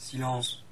Silence.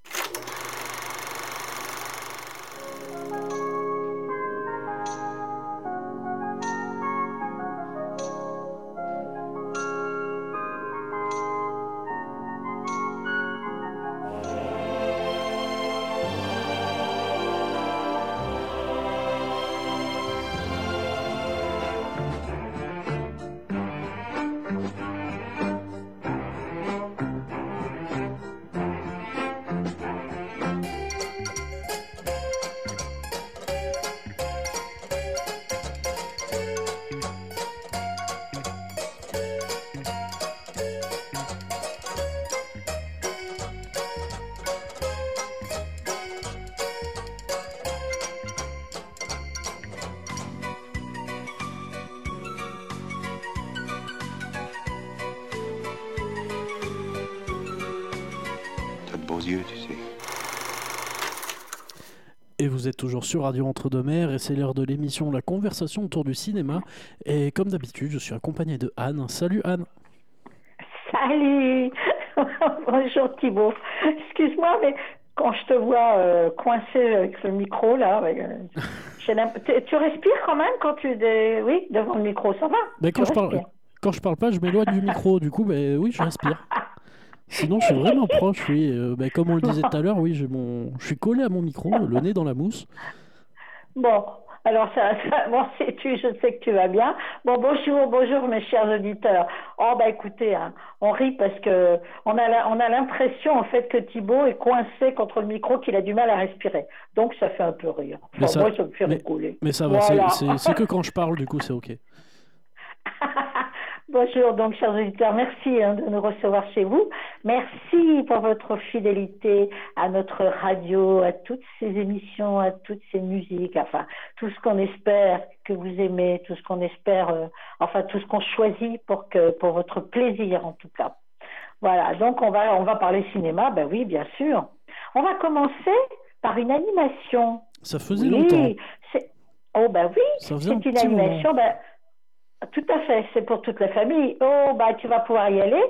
Vous êtes toujours sur Radio Entre-deux-Mers et c'est l'heure de l'émission La conversation autour du cinéma. Et comme d'habitude, je suis accompagné de Anne. Salut Anne. Salut Bonjour Thibault. Excuse-moi, mais quand je te vois euh, coincé avec le micro, là, euh, tu, respires quand même quand tu es oui, devant le micro, ça va? Quand, je parle, quand je parle pas, je m'éloigne du micro. Du coup, ben, oui, je respire. Sinon, je suis vraiment proche, oui. Euh, ben, comme on le disait tout à l'heure, oui, j'ai mon... je suis collé à mon micro, le nez dans la mousse. Bon, alors ça, ça bon, c'est tu, je sais que tu vas bien. Bon, bonjour, bonjour mes chers auditeurs. Oh bah écoutez, hein, on rit parce que on a la- on a l'impression en fait que Thibault est coincé contre le micro, qu'il a du mal à respirer. Donc ça fait un peu rire. Enfin, Mais ça- moi ça me fait mais- rigoler. Mais ça va, Voilà. c'est- c'est c'est que quand je parle, du coup, c'est ok. Bonjour, donc, chers auditeurs, merci hein, de nous recevoir chez vous. Merci pour votre fidélité à notre radio, à toutes ces émissions, à toutes ces musiques, enfin, tout ce qu'on espère que vous aimez, tout ce qu'on espère, euh, enfin, tout ce qu'on choisit pour, que, pour votre plaisir, en tout cas. Voilà, donc, on va, on va parler cinéma, ben oui, bien sûr. On va commencer par une animation. Ça faisait longtemps. c'est- Oh, ben oui, c'est une animation, ben, tout à fait, c'est pour toute la famille. Oh, bah, tu vas pouvoir y aller,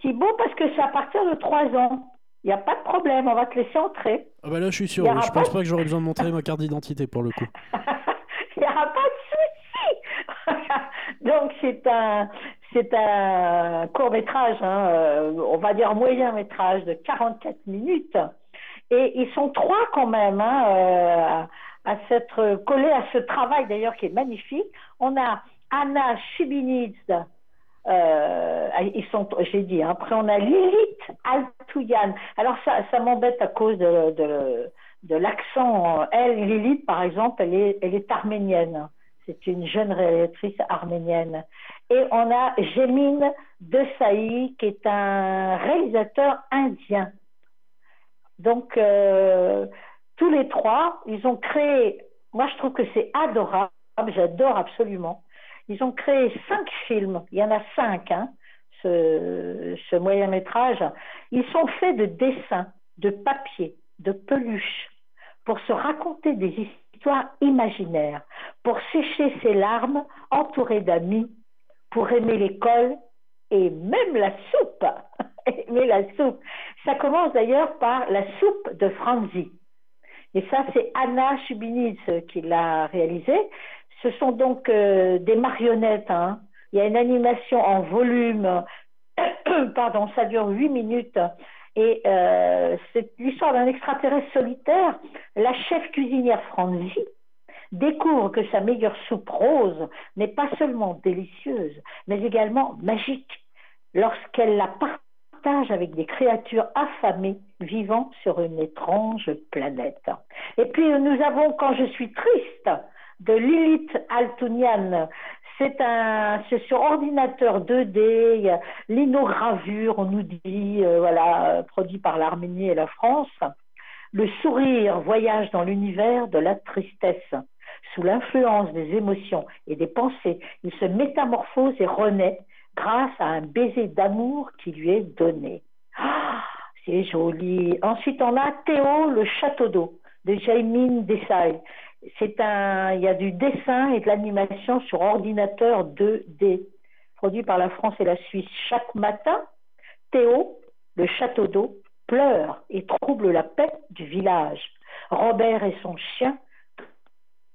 Thibaut, parce que c'est à partir de 3 ans. Il n'y a pas de problème, on va te laisser entrer. Ah bah là, je suis sûr. Je pense pas- pas que j'aurais besoin de montrer ma carte d'identité pour le coup. Il n'y aura pas de souci. Donc, c'est un, c'est un court métrage, on va dire moyen métrage de 44 minutes. Et ils sont trois quand même hein, euh, à s'être collés à ce travail d'ailleurs qui est magnifique. On a Anna Chibinidze, euh, ils sont, j'ai dit, hein. après on a Lilith Altouyan. Alors ça, ça m'embête à cause de, de, de l'accent. Elle, Lilith, par exemple, elle est, elle est arménienne. C'est une jeune réalisatrice arménienne. Et on a Jémine Desailly, qui est un réalisateur indien. Donc, euh, tous les trois, ils ont créé, moi je trouve que c'est adorable, j'adore absolument. Ils ont créé cinq films, il y en a cinq, hein, ce, moyen métrage. Ils sont faits de dessins, de papier, de peluches, pour se raconter des histoires imaginaires, pour sécher ses larmes entourées d'amis, pour aimer l'école et même la soupe. aimer la soupe. Ça commence d'ailleurs par la soupe de Franzi. Et ça, c'est Anna Chubinitz qui l'a réalisé. Ce sont donc euh, des marionnettes. Hein. Il y a une animation en volume. Pardon, ça dure huit minutes. Et euh, c'est l'histoire d'un extraterrestre solitaire. La chef cuisinière Franzi découvre que sa meilleure soupe rose n'est pas seulement délicieuse, mais également magique lorsqu'elle la partage avec des créatures affamées vivant sur une étrange planète. Et puis nous avons Quand je suis triste de Lilith Altounian. C'est un, sur ordinateur 2D, il y a l'inogravure, on nous dit, euh, voilà, produit par l'Arménie et la France. Le sourire voyage dans l'univers de la tristesse. Sous l'influence des émotions et des pensées, il se métamorphose et renaît grâce à un baiser d'amour qui lui est donné. Ah, c'est joli. Ensuite, on a Théo, le château d'eau de Jaimine Desai. C'est un, il y a du dessin et de l'animation sur ordinateur 2D, produit par la France et la Suisse chaque matin. Théo, le château d'eau, pleure et trouble la paix du village. Robert et son chien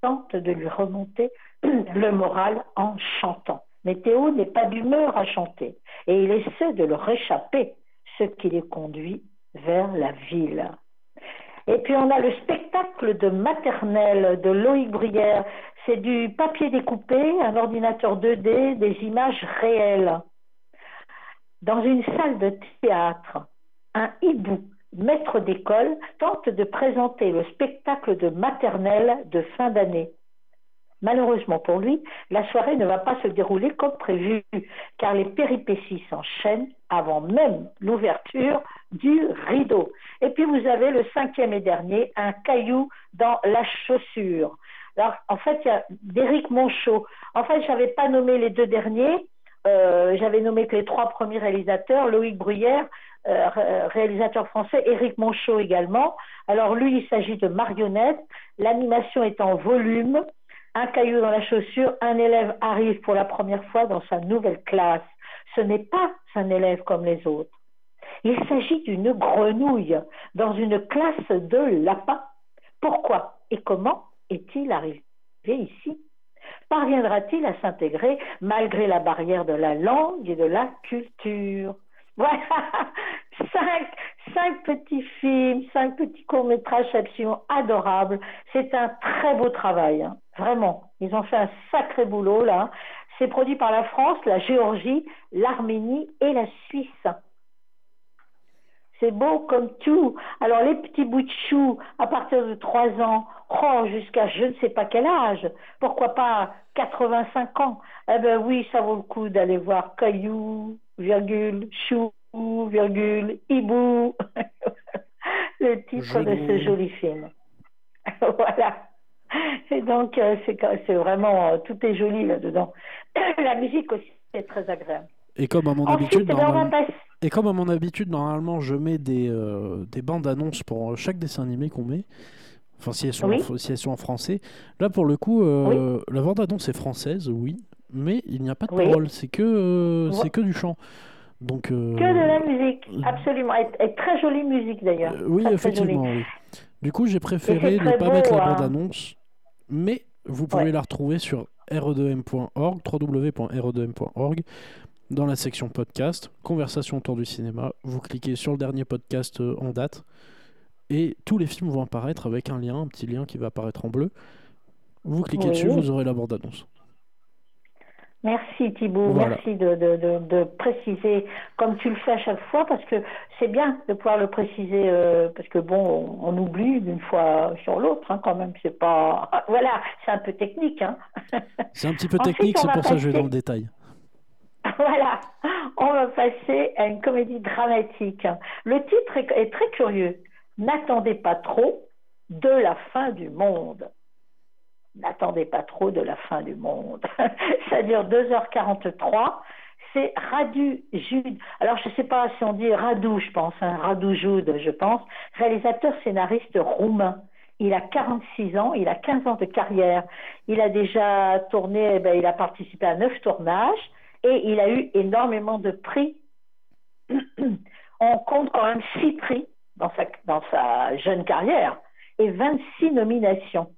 tentent de lui remonter le moral en chantant. Mais Théo n'est pas d'humeur à chanter et il essaie de leur échapper, ce qui les conduit vers la ville. Et puis on a le spectacle de maternelle de Loïc Brière. C'est du papier découpé, un ordinateur 2D, des images réelles. Dans une salle de théâtre, un hibou, maître d'école, tente de présenter le spectacle de maternelle de fin d'année. Malheureusement pour lui, la soirée ne va pas se dérouler comme prévu, car les péripéties s'enchaînent avant même l'ouverture du rideau. Et puis vous avez le cinquième et dernier, un caillou dans la chaussure. Alors, en fait, il y a d'Éric Monchot. En fait, je n'avais pas nommé les deux derniers. Euh, j'avais nommé que les trois premiers réalisateurs, Loïc Bruyère, euh, réalisateur français, Éric Monchot également. Alors lui, il s'agit de marionnettes. L'animation est en volume. Un caillou dans la chaussure, un élève arrive pour la première fois dans sa nouvelle classe. Ce n'est pas un élève comme les autres. Il s'agit d'une grenouille dans une classe de lapins. Pourquoi et comment est-il arrivé ici? Parviendra-t-il à s'intégrer malgré la barrière de la langue et de la culture? Voilà, cinq, petits films, cinq petits courts-métrages absolument adorables. C'est un très beau travail, hein. vraiment. Ils ont fait un sacré boulot là. C'est produit par la France, la Géorgie, l'Arménie et la Suisse. C'est beau comme tout. Alors les petits bouts de chou à partir de 3 ans, oh, jusqu'à je ne sais pas quel âge, pourquoi pas 85 ans, eh ben oui, ça vaut le coup d'aller voir Caillou, virgule, chou, virgule, hibou, le titre de ce joli film. voilà. Et donc, euh, c'est vraiment, euh, tout est joli là-dedans. La musique aussi est très agréable. Et comme à mon habitude, et comme à mon habitude, normalement, je mets des, euh, des bandes annonces pour chaque dessin animé qu'on met. Enfin, si elles, sont en, si elles sont en français. Là, pour le coup, la bande annonce est française, oui, mais il n'y a pas de parole. C'est que, c'est que du chant. Donc, Que de la musique, absolument. Et, très jolie musique d'ailleurs. oui, effectivement. Oui. Du coup, j'ai préféré ne pas mettre la hein. bande-annonce, mais vous pouvez la retrouver sur re2m.org, www.re2m.org, dans la section podcast, conversation autour du cinéma. Vous cliquez sur le dernier podcast euh, en date, et tous les films vont apparaître avec un lien, un petit lien qui va apparaître en bleu. Vous cliquez dessus, vous aurez la bande-annonce. Merci Thibault, merci de, de, de, préciser comme tu le fais à chaque fois parce que c'est bien de pouvoir le préciser euh, parce que bon, on, oublie d'une fois sur l'autre hein, quand même, c'est pas voilà, c'est un peu technique. Hein. C'est un petit peu technique, c'est pour ça que je vais dans le détail. Voilà, on va passer à une comédie dramatique. Le titre est très curieux. N'attendez pas trop de la fin du monde n'attendez pas trop de la fin du monde. ça dure 2h43. C'est Radu Jude. Alors, je ne sais pas si on dit Radu, je pense, hein, Radu Jude, je pense. Réalisateur scénariste roumain. Il a 46 ans, il a 15 ans de carrière. Il a déjà tourné, eh ben, il a participé à 9 tournages et il a eu énormément de prix. On compte quand même 6 prix dans sa, jeune carrière et 26 nominations.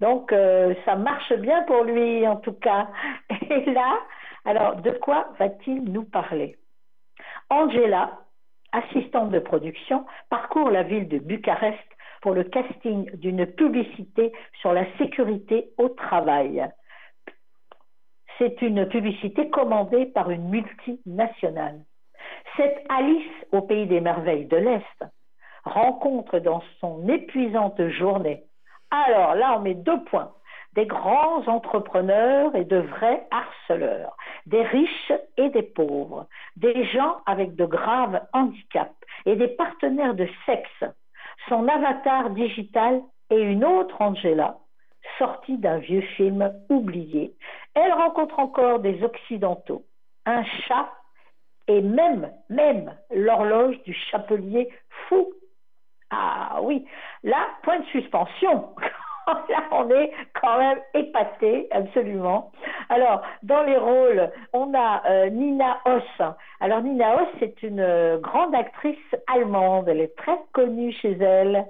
Donc, euh, ça marche bien pour lui, en tout cas. Et là, alors, de quoi va-t-il nous parler? Angela, assistante de production, parcourt la ville de Bucarest pour le casting d'une publicité sur la sécurité au travail. C'est une publicité commandée par une multinationale. Cette Alice au pays des merveilles de l'Est rencontre dans son épuisante journée alors là, on met deux points. Des grands entrepreneurs et de vrais harceleurs, des riches et des pauvres, des gens avec de graves handicaps et des partenaires de sexe. Son avatar digital est une autre Angela, sortie d'un vieux film oublié. Elle rencontre encore des Occidentaux, un chat et même, même l'horloge du chapelier fou ah oui, là, point de suspension. là, on est quand même épaté, absolument. Alors, dans les rôles, on a euh, Nina Hoss. Alors, Nina Hoss, c'est une euh, grande actrice allemande. Elle est très connue chez elle.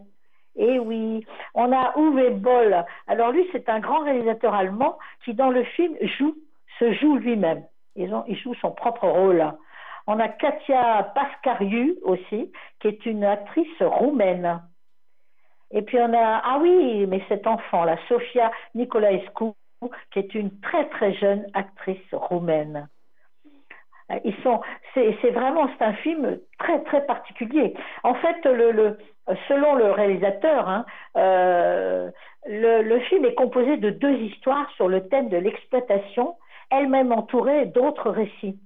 Et oui, on a Uwe Boll. Alors lui, c'est un grand réalisateur allemand qui, dans le film, joue, se joue lui-même. Il joue son propre rôle. On a Katia Pascariu aussi, qui est une actrice roumaine. Et puis on a, ah oui, mais cet enfant, la Sofia Nicolaescu, qui est une très très jeune actrice roumaine. Euh, ils sont, c'est vraiment, c'est un film très très particulier. En fait, selon le réalisateur, hein, euh, le, le, film est composé de deux histoires sur le thème de l'exploitation, elle-même entourée d'autres récits.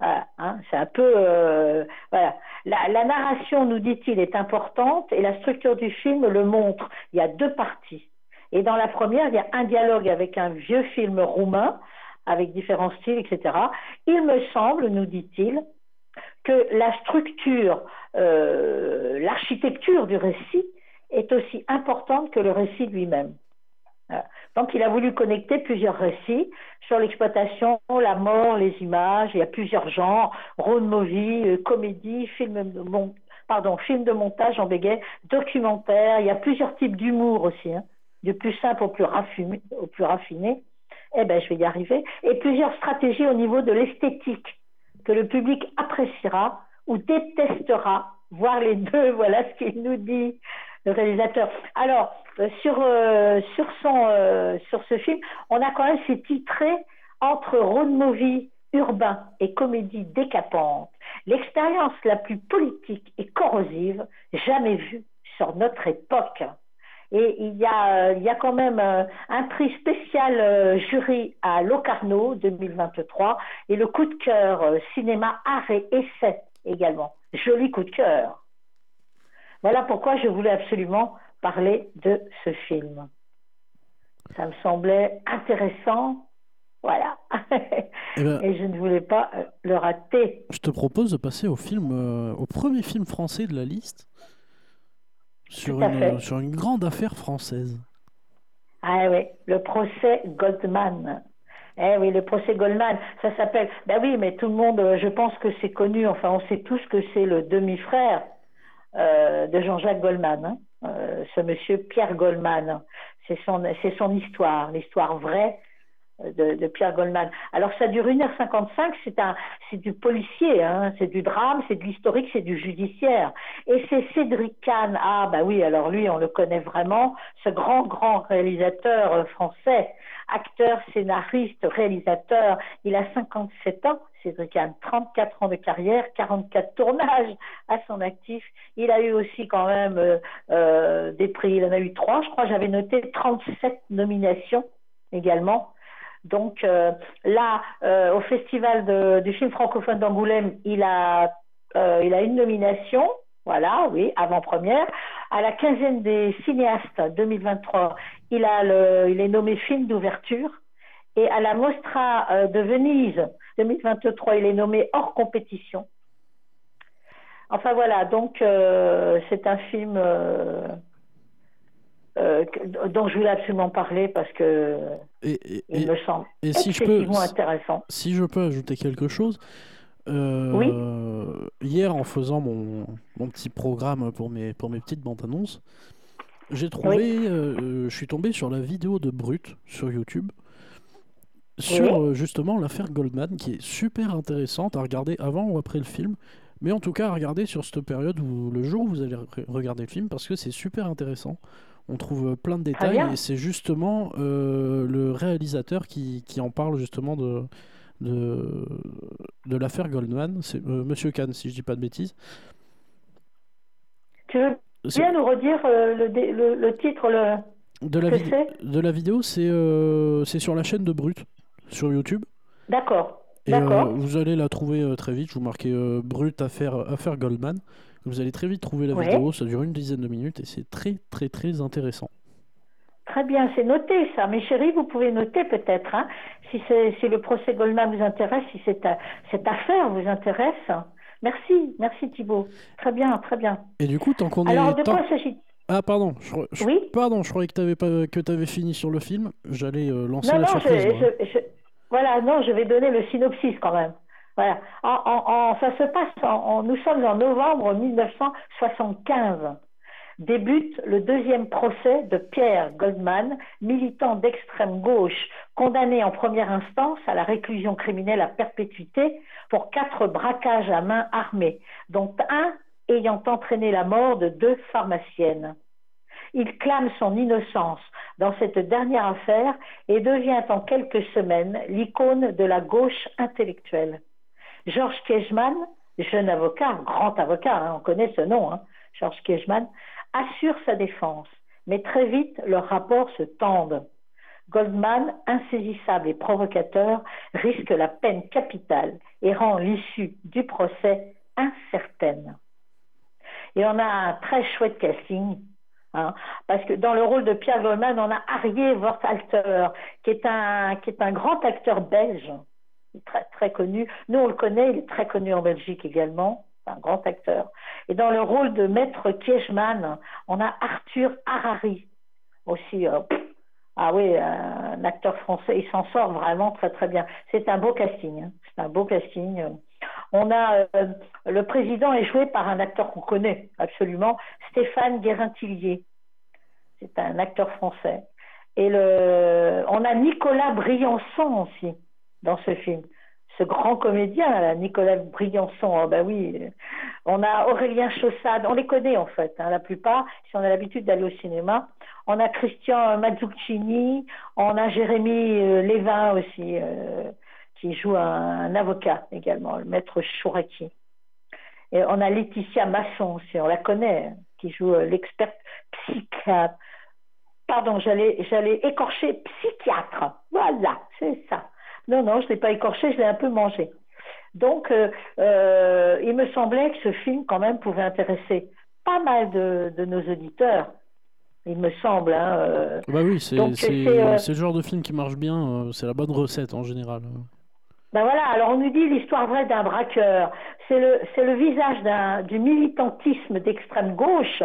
Hein, c'est un peu. Euh, voilà. La, la, narration, nous dit-il, est importante et la structure du film le montre. Il y a deux parties. Et dans la première, il y a un dialogue avec un vieux film roumain, avec différents styles, etc. Il me semble, nous dit-il, que la structure, euh, l'architecture du récit est aussi importante que le récit lui-même. Donc il a voulu connecter plusieurs récits sur l'exploitation, la mort, les images. Il y a plusieurs genres road movie, euh, comédie, film de, pardon, de montage en béguet, documentaire. Il y a plusieurs types d'humour aussi, hein, du plus simple au plus raffiné. Eh ben, je vais y arriver. Et plusieurs stratégies au niveau de l'esthétique que le public appréciera ou détestera, voir les deux. Voilà ce qu'il nous dit le réalisateur. Alors, euh, sur, euh, sur, son, euh, sur ce film, on a quand même ces titré entre road movie urbain et comédie décapante, l'expérience la plus politique et corrosive jamais vue sur notre époque. Et il y a, il y a quand même un prix spécial jury à Locarno 2023 et le coup de cœur cinéma art et essai également. Joli coup de cœur. Voilà pourquoi je voulais absolument parler de ce film. Ça me semblait intéressant. Voilà. Eh ben, Et, je ne voulais pas euh, le rater. Je te propose de passer au film, euh, au premier film français de la liste, sur une, sur une grande affaire française. Ah oui, le procès Goldman. Eh oui, le procès Goldman, ça s'appelle. Ben oui, mais tout le monde, euh, je pense que c'est connu. Enfin, on sait tous que c'est le demi-frère euh, de Jean-Jacques Goldman, hein. euh, ce monsieur Pierre Goldman. C'est son, c'est son histoire, l'histoire vraie de, de, Pierre Goldman. Alors ça dure 1h55, c'est un, c'est du policier, hein, c'est du drame, c'est de l'historique, c'est du judiciaire. Et c'est Cédric Kahn, ah bah oui, alors lui on le connaît vraiment, ce grand grand réalisateur euh, français, acteur, scénariste, réalisateur, il a 57 ans, Cédric Kahn, 34 ans de carrière, 44 tournages à son actif. Il a eu aussi quand même euh, euh, des prix, il en a eu trois, je crois, j'avais noté 37 nominations également. Donc euh, là, au festival du film francophone d'Angoulême, il a, il a une nomination. Voilà, oui, avant-première. À la quinzaine des cinéastes 2023, il, a il est nommé film d'ouverture. Et à la Mostra de Venise 2023, il est nommé hors compétition. Enfin voilà, donc euh, c'est un film euh, euh, dont je voulais absolument parler parce que il me semble et si je peux, intéressant. Si je peux ajouter quelque chose, oui hier en faisant mon, mon, petit programme pour mes, pour mes petites bandes annonces, j'ai trouvé, je suis tombé sur la vidéo de Brut sur YouTube sur euh, justement l'affaire Goldman, qui est super intéressante à regarder avant ou après le film. Mais en tout cas, à regarder sur cette période où le jour où vous allez regarder le film, parce que c'est super intéressant. On trouve euh, plein de détails et c'est justement euh, le réalisateur qui, qui, en parle justement de, de, de l'affaire Goldman. C'est Monsieur Kahn, si je dis pas de bêtises. Tu veux bien nous redire le, le, le, titre le... De la, de la vidéo, c'est sur la chaîne de Brut sur YouTube. D'accord. Et euh, vous allez la trouver euh, très vite. Je vous marquez euh, Brut affaire, affaire Goldman. Vous allez très vite trouver la vidéo. Ça dure une dizaine de minutes et c'est très, très, très intéressant. Très bien, c'est noté ça. Mes chéris, vous pouvez noter peut-être, hein, si, si le procès Goldman vous intéresse, si cette, cette affaire vous intéresse. Merci, merci Thibault. Très bien, très bien. Et du coup, tant qu'on est. Alors, de quoi s'agit Ah pardon, je, oui? pardon, je croyais que tu avais pas que avais fini sur le film. J'allais euh, lancer la surprise. voilà, non, je vais donner le synopsis quand même. Voilà. En, ça se passe, en, nous sommes en novembre 1975 débute le deuxième procès de Pierre Goldman, militant d'extrême gauche, condamné en première instance à la réclusion criminelle à perpétuité pour quatre braquages à main armée, dont un ayant entraîné la mort de deux pharmaciennes. Il clame son innocence dans cette dernière affaire et devient en quelques semaines l'icône de la gauche intellectuelle. Georges Kiechman, jeune avocat, grand avocat, hein, on connaît ce nom, hein, Georges Kiechman, assure sa défense, mais très vite leurs rapports se tendent. Goldman, insaisissable et provocateur, risque la peine capitale et rend l'issue du procès incertaine. Et on a un très chouette casting, hein, parce que dans le rôle de Pierre Goldman, on a Arié Wortalter, qui est un, qui est un grand acteur belge, très, très connu. Nous, on le connaît, il est très connu en Belgique également un grand acteur. Et dans le rôle de Maître Kiechman, on a Arthur Harari, aussi. Euh, ah oui, un acteur français, il s'en sort vraiment très très bien. C'est un beau casting. Hein. C'est un beau casting. On a euh, le président est joué par un acteur qu'on connaît absolument, Stéphane Guérin-Tillier. C'est un acteur français. Et le, on a Nicolas Briançon aussi dans ce film ce grand comédien, Nicolas Briançon. Oh, ben oui, on a Aurélien Chaussade, on les connaît en fait, hein, la plupart, si on a l'habitude d'aller au cinéma. On a Christian Mazzuccini, on a Jérémy euh, Lévin aussi, euh, qui joue un, avocat également, le maître Chouraki. Et on a Laetitia Masson aussi, on la connaît, qui joue euh, l'experte psychiatre. Pardon, j'allais écorcher psychiatre. Voilà, c'est ça. Non, non, je ne l'ai pas écorché, je l'ai un peu mangé. Donc, euh, euh, il me semblait que ce film, quand même, pouvait intéresser pas mal de, nos auditeurs. Il me semble. Hein, euh. Bah oui, c'est le genre de film qui marche bien. c'est la bonne recette en général. Ben voilà, alors on nous dit l'histoire vraie d'un braqueur. C'est le, c'est le visage du militantisme d'extrême gauche,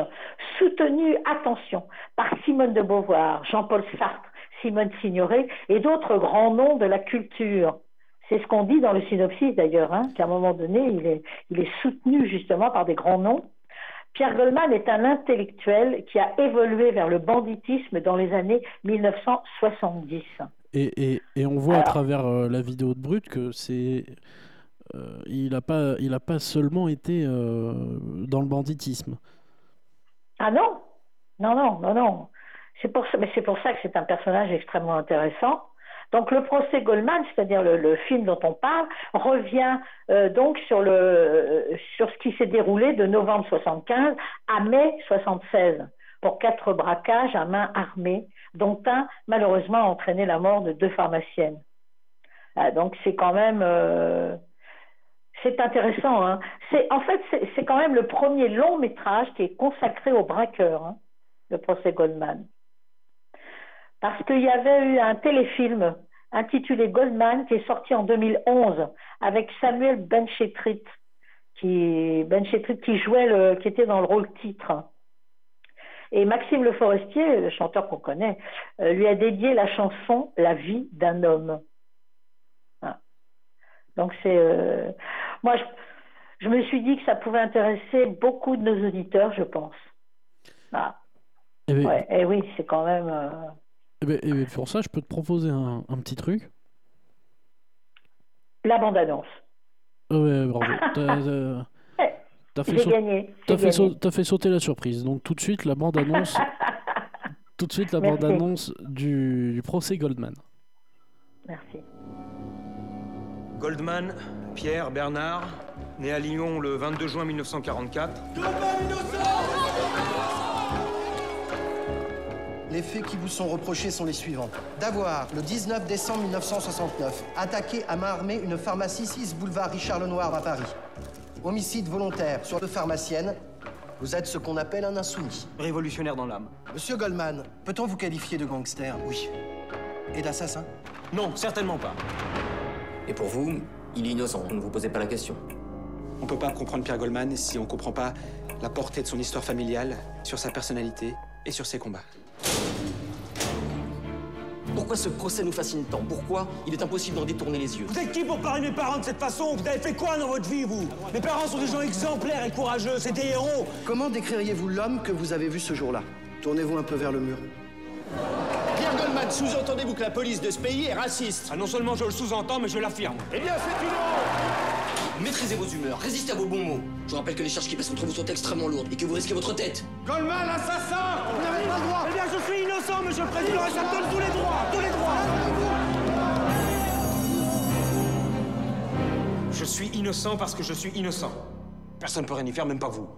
soutenu, attention, par Simone de Beauvoir, Jean-Paul Sartre, Simone Signoret et d'autres grands noms de la culture. C'est ce qu'on dit dans le synopsis d'ailleurs, hein, qu'à un moment donné, il est, il est soutenu justement par des grands noms. Pierre Goldman est un intellectuel qui a évolué vers le banditisme dans les années 1970. Et, et, et on voit à travers euh, la vidéo de Brut que c'est euh, il n'a pas, il a pas seulement été euh, dans le banditisme. Ah non? Non, non, non, non. C'est pour, ça, mais c'est pour ça que c'est un personnage extrêmement intéressant. Donc le procès Goldman, c'est-à-dire le, film dont on parle, revient euh, donc sur, le, sur ce qui s'est déroulé de novembre 75 à mai 76 pour quatre braquages à main armée, dont un malheureusement a entraîné la mort de deux pharmaciennes. Ah, donc c'est quand même euh, c'est intéressant. Hein. En fait c'est, quand même le premier long métrage qui est consacré aux braqueurs, hein, le procès Goldman parce qu'il y avait eu un téléfilm intitulé Goldman qui est sorti en 2011 avec Samuel Benchetrit qui Benchetrit qui jouait le, qui était dans le rôle titre. Et Maxime Le Forestier, le chanteur qu'on connaît, euh, lui a dédié la chanson La vie d'un homme. Donc c'est euh, moi je, me suis dit que ça pouvait intéresser beaucoup de nos auditeurs, je pense. Ah. Et, oui. et oui, c'est quand même. Euh, et, eh ben, eh ben, pour ça, je peux te proposer un, petit truc. La bande-annonce. ouais, bravo. T'as, fait, gagné. T'as, fait, fait, sauter la surprise. Donc tout de suite, la bande-annonce. tout de suite, la bande-annonce du, du procès Goldman. Merci. Goldman, Pierre Bernard, né à Lyon le 22 juin 1944. Les faits qui vous sont reprochés sont les suivants. D'avoir, le 19 décembre 1969, attaqué à main armée une pharmacie 6 boulevard Richard Lenoir à Paris. Homicide volontaire sur deux pharmaciennes. Vous êtes ce qu'on appelle un insoumis. Révolutionnaire dans l'âme. Monsieur Goldman, peut-on vous qualifier de gangster? Oui. Et d'assassin? Non, certainement pas. Et pour vous, il est innocent, ne vous posez pas la question. On peut pas comprendre Pierre Goldman si on comprend pas la portée de son histoire familiale, sur sa personnalité et sur ses combats. Pourquoi ce procès nous fascine tant Pourquoi il est impossible d'en détourner les yeux Vous êtes qui pour parler de mes parents de cette façon Vous avez fait quoi dans votre vie, vous? Mes parents sont des gens exemplaires et courageux, c'est des héros. Comment décririez-vous l'homme que vous avez vu ce jour-là? Tournez-vous un peu vers le mur. Pierre Goldman, sous-entendez-vous que la police de ce pays est raciste? Ah, non seulement je le sous-entends, mais je l'affirme. Eh bien, c'est une honte Maîtrisez vos humeurs, résistez à vos bons mots. Je vous rappelle que les charges qui pèsent contre vous sont extrêmement lourdes et que vous risquez votre tête. Goldman, assassin Vous n'avez pas le droit Eh bien, je suis innocent, monsieur le président, et ça me donne tous les droits Tous les droits Je suis innocent parce que je suis innocent. Personne ne peut rien y faire, même pas vous.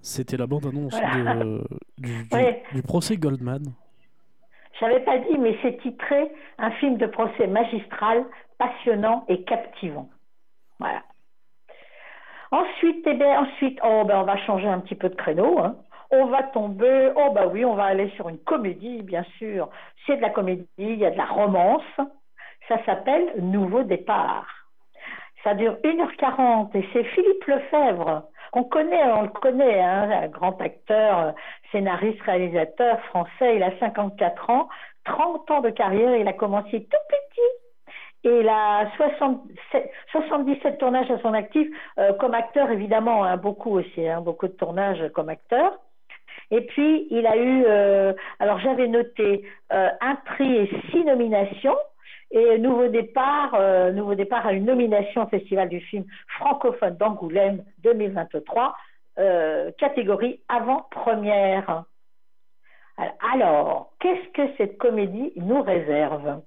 C'était la bande-annonce Voilà. de- du, du- Ouais. du procès Goldman. J'avais pas dit, mais c'est titré un film de procès magistral, passionnant et captivant. Voilà. Ensuite, eh bien, ensuite, oh ben on va changer un petit peu de créneau. hein. On va tomber, oh bah oui, on va aller sur une comédie, bien sûr. C'est de la comédie, il y a de la romance. Ça s'appelle Nouveau départ. Ça dure 1h40 et c'est Philippe Lefebvre. On connaît, on le connaît, hein, un grand acteur, euh, scénariste, réalisateur français. Il a 54 ans, 30 ans de carrière. Il a commencé tout petit. Et il a 67, 77 tournages à son actif, euh, comme acteur évidemment, hein, beaucoup aussi, hein, beaucoup de tournages comme acteur. Et puis il a eu, euh, alors j'avais noté euh, un prix et six nominations. Et Nouveau Départ, euh, Nouveau Départ a une nomination au Festival du film francophone d'Angoulême 2023, euh, catégorie avant-première. Alors, qu'est-ce que cette comédie nous réserve?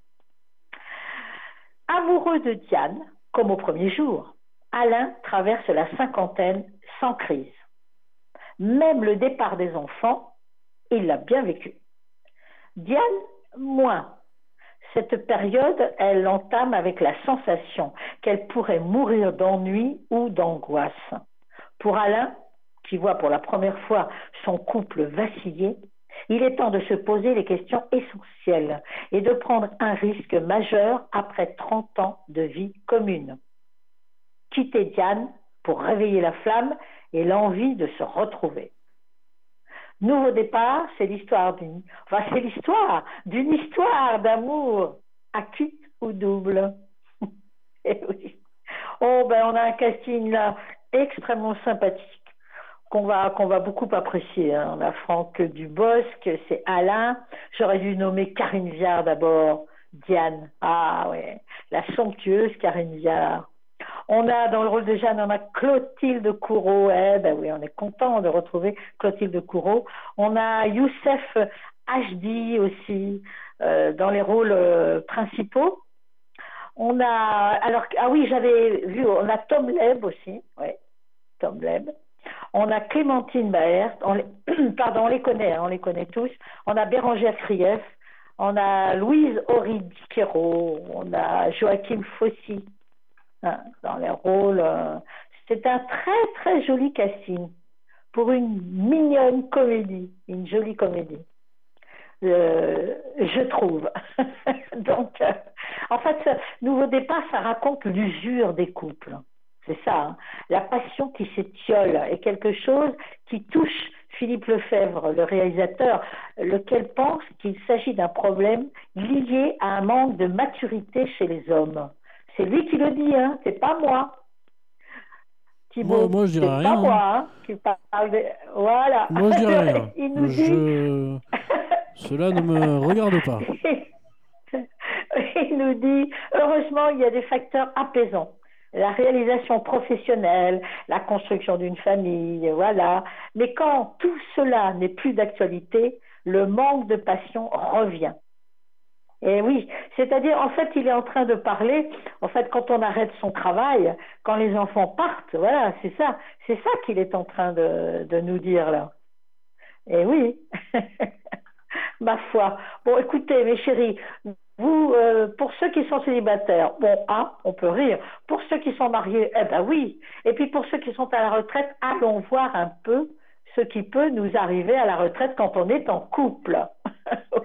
Amoureux de Diane, comme au premier jour, Alain traverse la cinquantaine sans crise. Même le départ des enfants, il l'a bien vécu. Diane, moins. Cette période, elle l'entame avec la sensation qu'elle pourrait mourir d'ennui ou d'angoisse. Pour Alain, qui voit pour la première fois son couple vaciller, il est temps de se poser les questions essentielles et de prendre un risque majeur après 30 ans de vie commune. Quitter Diane pour réveiller la flamme et l'envie de se retrouver. Nouveau départ, c'est l'histoire d'une, enfin, c'est l'histoire d'une histoire d'amour quitte ou double. Eh oui. Oh ben on a un casting là extrêmement sympathique qu'on va qu'on va beaucoup apprécier. hein. On a Franck Dubosc, c'est Alain. J'aurais dû nommer Karine Viard d'abord, Diane. Ah ouais, la somptueuse Karine Viard. On a dans le rôle de Jeanne, on a Clotilde Courreau. Eh ben oui, on est content de retrouver Clotilde Courreau. On a Youssef Hdi aussi euh, dans les rôles euh, principaux. On a alors ah oui, j'avais vu, on a Tom Leb aussi, ouais, Tom Leb. On a Clémentine Baert, pardon, on les connaît, hein, on les connaît tous. On a Bérangère Krief, on a Louise Oridiquero, on a Joachim Fossi dans les rôles. euh, C'est un très très joli casting pour une mignonne comédie, une jolie comédie. Euh, je trouve. Donc, euh, en fait, ce nouveau départ, ça raconte l'usure des couples. C'est ça. hein. La passion qui s'étiole est quelque chose qui touche Philippe Lefebvre, le réalisateur, lequel pense qu'il s'agit d'un problème lié à un manque de maturité chez les hommes. C'est lui qui le dit, hein, c'est pas moi. Moi- Thibaut, moi, je dirais c'est rien, pas moi hein, qui parle de- Voilà. Moi, je dirais rien. Il nous dit. Je... Cela ne me regarde pas. Il nous dit, heureusement, il y a des facteurs apaisants. La réalisation professionnelle, la construction d'une famille, voilà. Mais quand tout cela n'est plus d'actualité, le manque de passion revient. Et oui, c'est-à-dire, en fait, il est en train de parler, en fait, quand on arrête son travail, quand les enfants partent, voilà, c'est ça, c'est ça qu'il est en train de, nous dire là. Et oui, ma foi. Bon, écoutez, mes chéris, vous, euh, pour ceux qui sont célibataires, bon, ah, on peut rire. Pour ceux qui sont mariés, eh ben oui. Et puis pour ceux qui sont à la retraite, allons voir un peu ce qui peut nous arriver à la retraite quand on est en couple.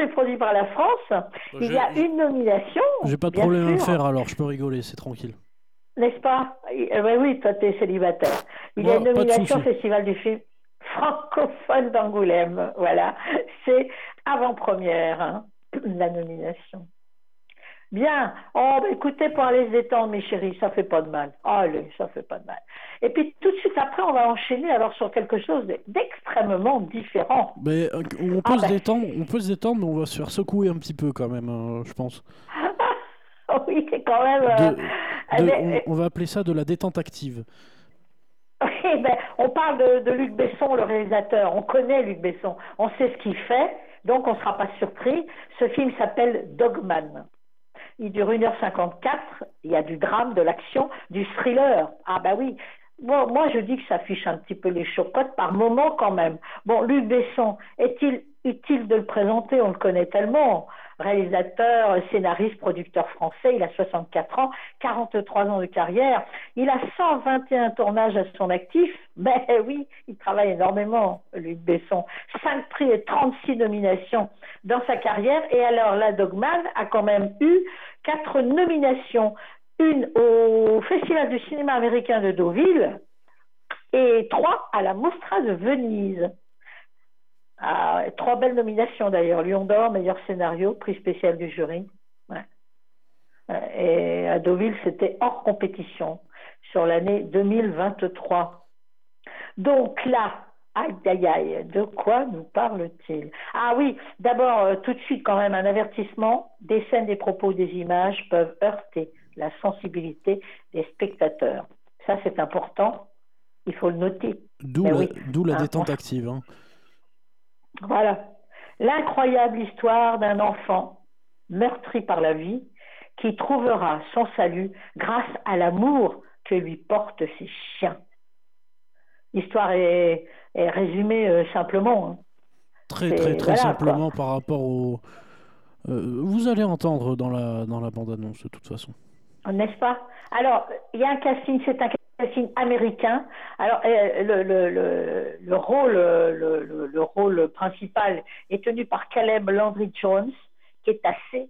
C'est produit par la France. Il y a une nomination. J'ai pas de problème à faire alors, je peux rigoler, c'est tranquille. N'est-ce pas? Eh ben Oui, toi, tu es célibataire. Il y a une nomination au Festival du film francophone d'Angoulême. Voilà. C'est avant-première, hein, la nomination. Bien. Oh, bah, écoutez, pour aller se détendre, mes chéris, ça fait pas de mal. Allez, ça fait pas de mal. Et puis tout de suite après, on va enchaîner alors sur quelque chose d'extrêmement différent. Mais euh, on peut ah, se ben. détendre, on peut se détendre, mais on va se faire secouer un petit peu quand même, euh, je pense. oui, quand même. Euh, on, on, va appeler ça de la détente active. Oui, ben, on parle de, de, Luc Besson, le réalisateur. On connaît Luc Besson. On sait ce qu'il fait, donc on ne sera pas surpris. Ce film s'appelle Dogman. Il dure 1h54. Il y a du drame, de l'action, du thriller. Ah bah oui. Moi, je dis que ça affiche un petit peu les chocottes par moment quand même. Bon, Luc Besson, est-il utile de le présenter? On le connaît tellement réalisateur, scénariste, producteur français. Il a 64 ans, 43 ans de carrière. Il a 121 tournages à son actif. Ben oui, il travaille énormément, Luc Besson. 5 prix et 36 nominations dans sa carrière. Et alors, la Dogman a quand même eu 4 nominations. Une au Festival du cinéma américain de Deauville et trois à la Mostra de Venise. Ah, trois belles nominations d'ailleurs. Lion d'Or, meilleur scénario, prix spécial du jury. Et à Deauville, c'était hors compétition sur l'année 2023. Donc là, aïe aïe aïe, de quoi nous parle-t-il? Ah oui, d'abord, euh, tout de suite quand même un avertissement. Des scènes, des propos, des images peuvent heurter la sensibilité des spectateurs. Ça, c'est important. Il faut le noter. D'où la, la, détente active. Hein. Voilà. L'incroyable histoire d'un enfant meurtri par la vie qui trouvera son salut grâce à l'amour que lui portent ses chiens. L'histoire est, résumée euh, simplement. Hein. Très très très simplement par rapport au. Euh, vous allez entendre dans la dans la bande annonce de toute façon. N'est-ce pas? Alors il y a un casting, c'est un film américain. Alors, euh, le, le, le, rôle, le, le, rôle principal est tenu par Caleb Landry Jones, qui est assez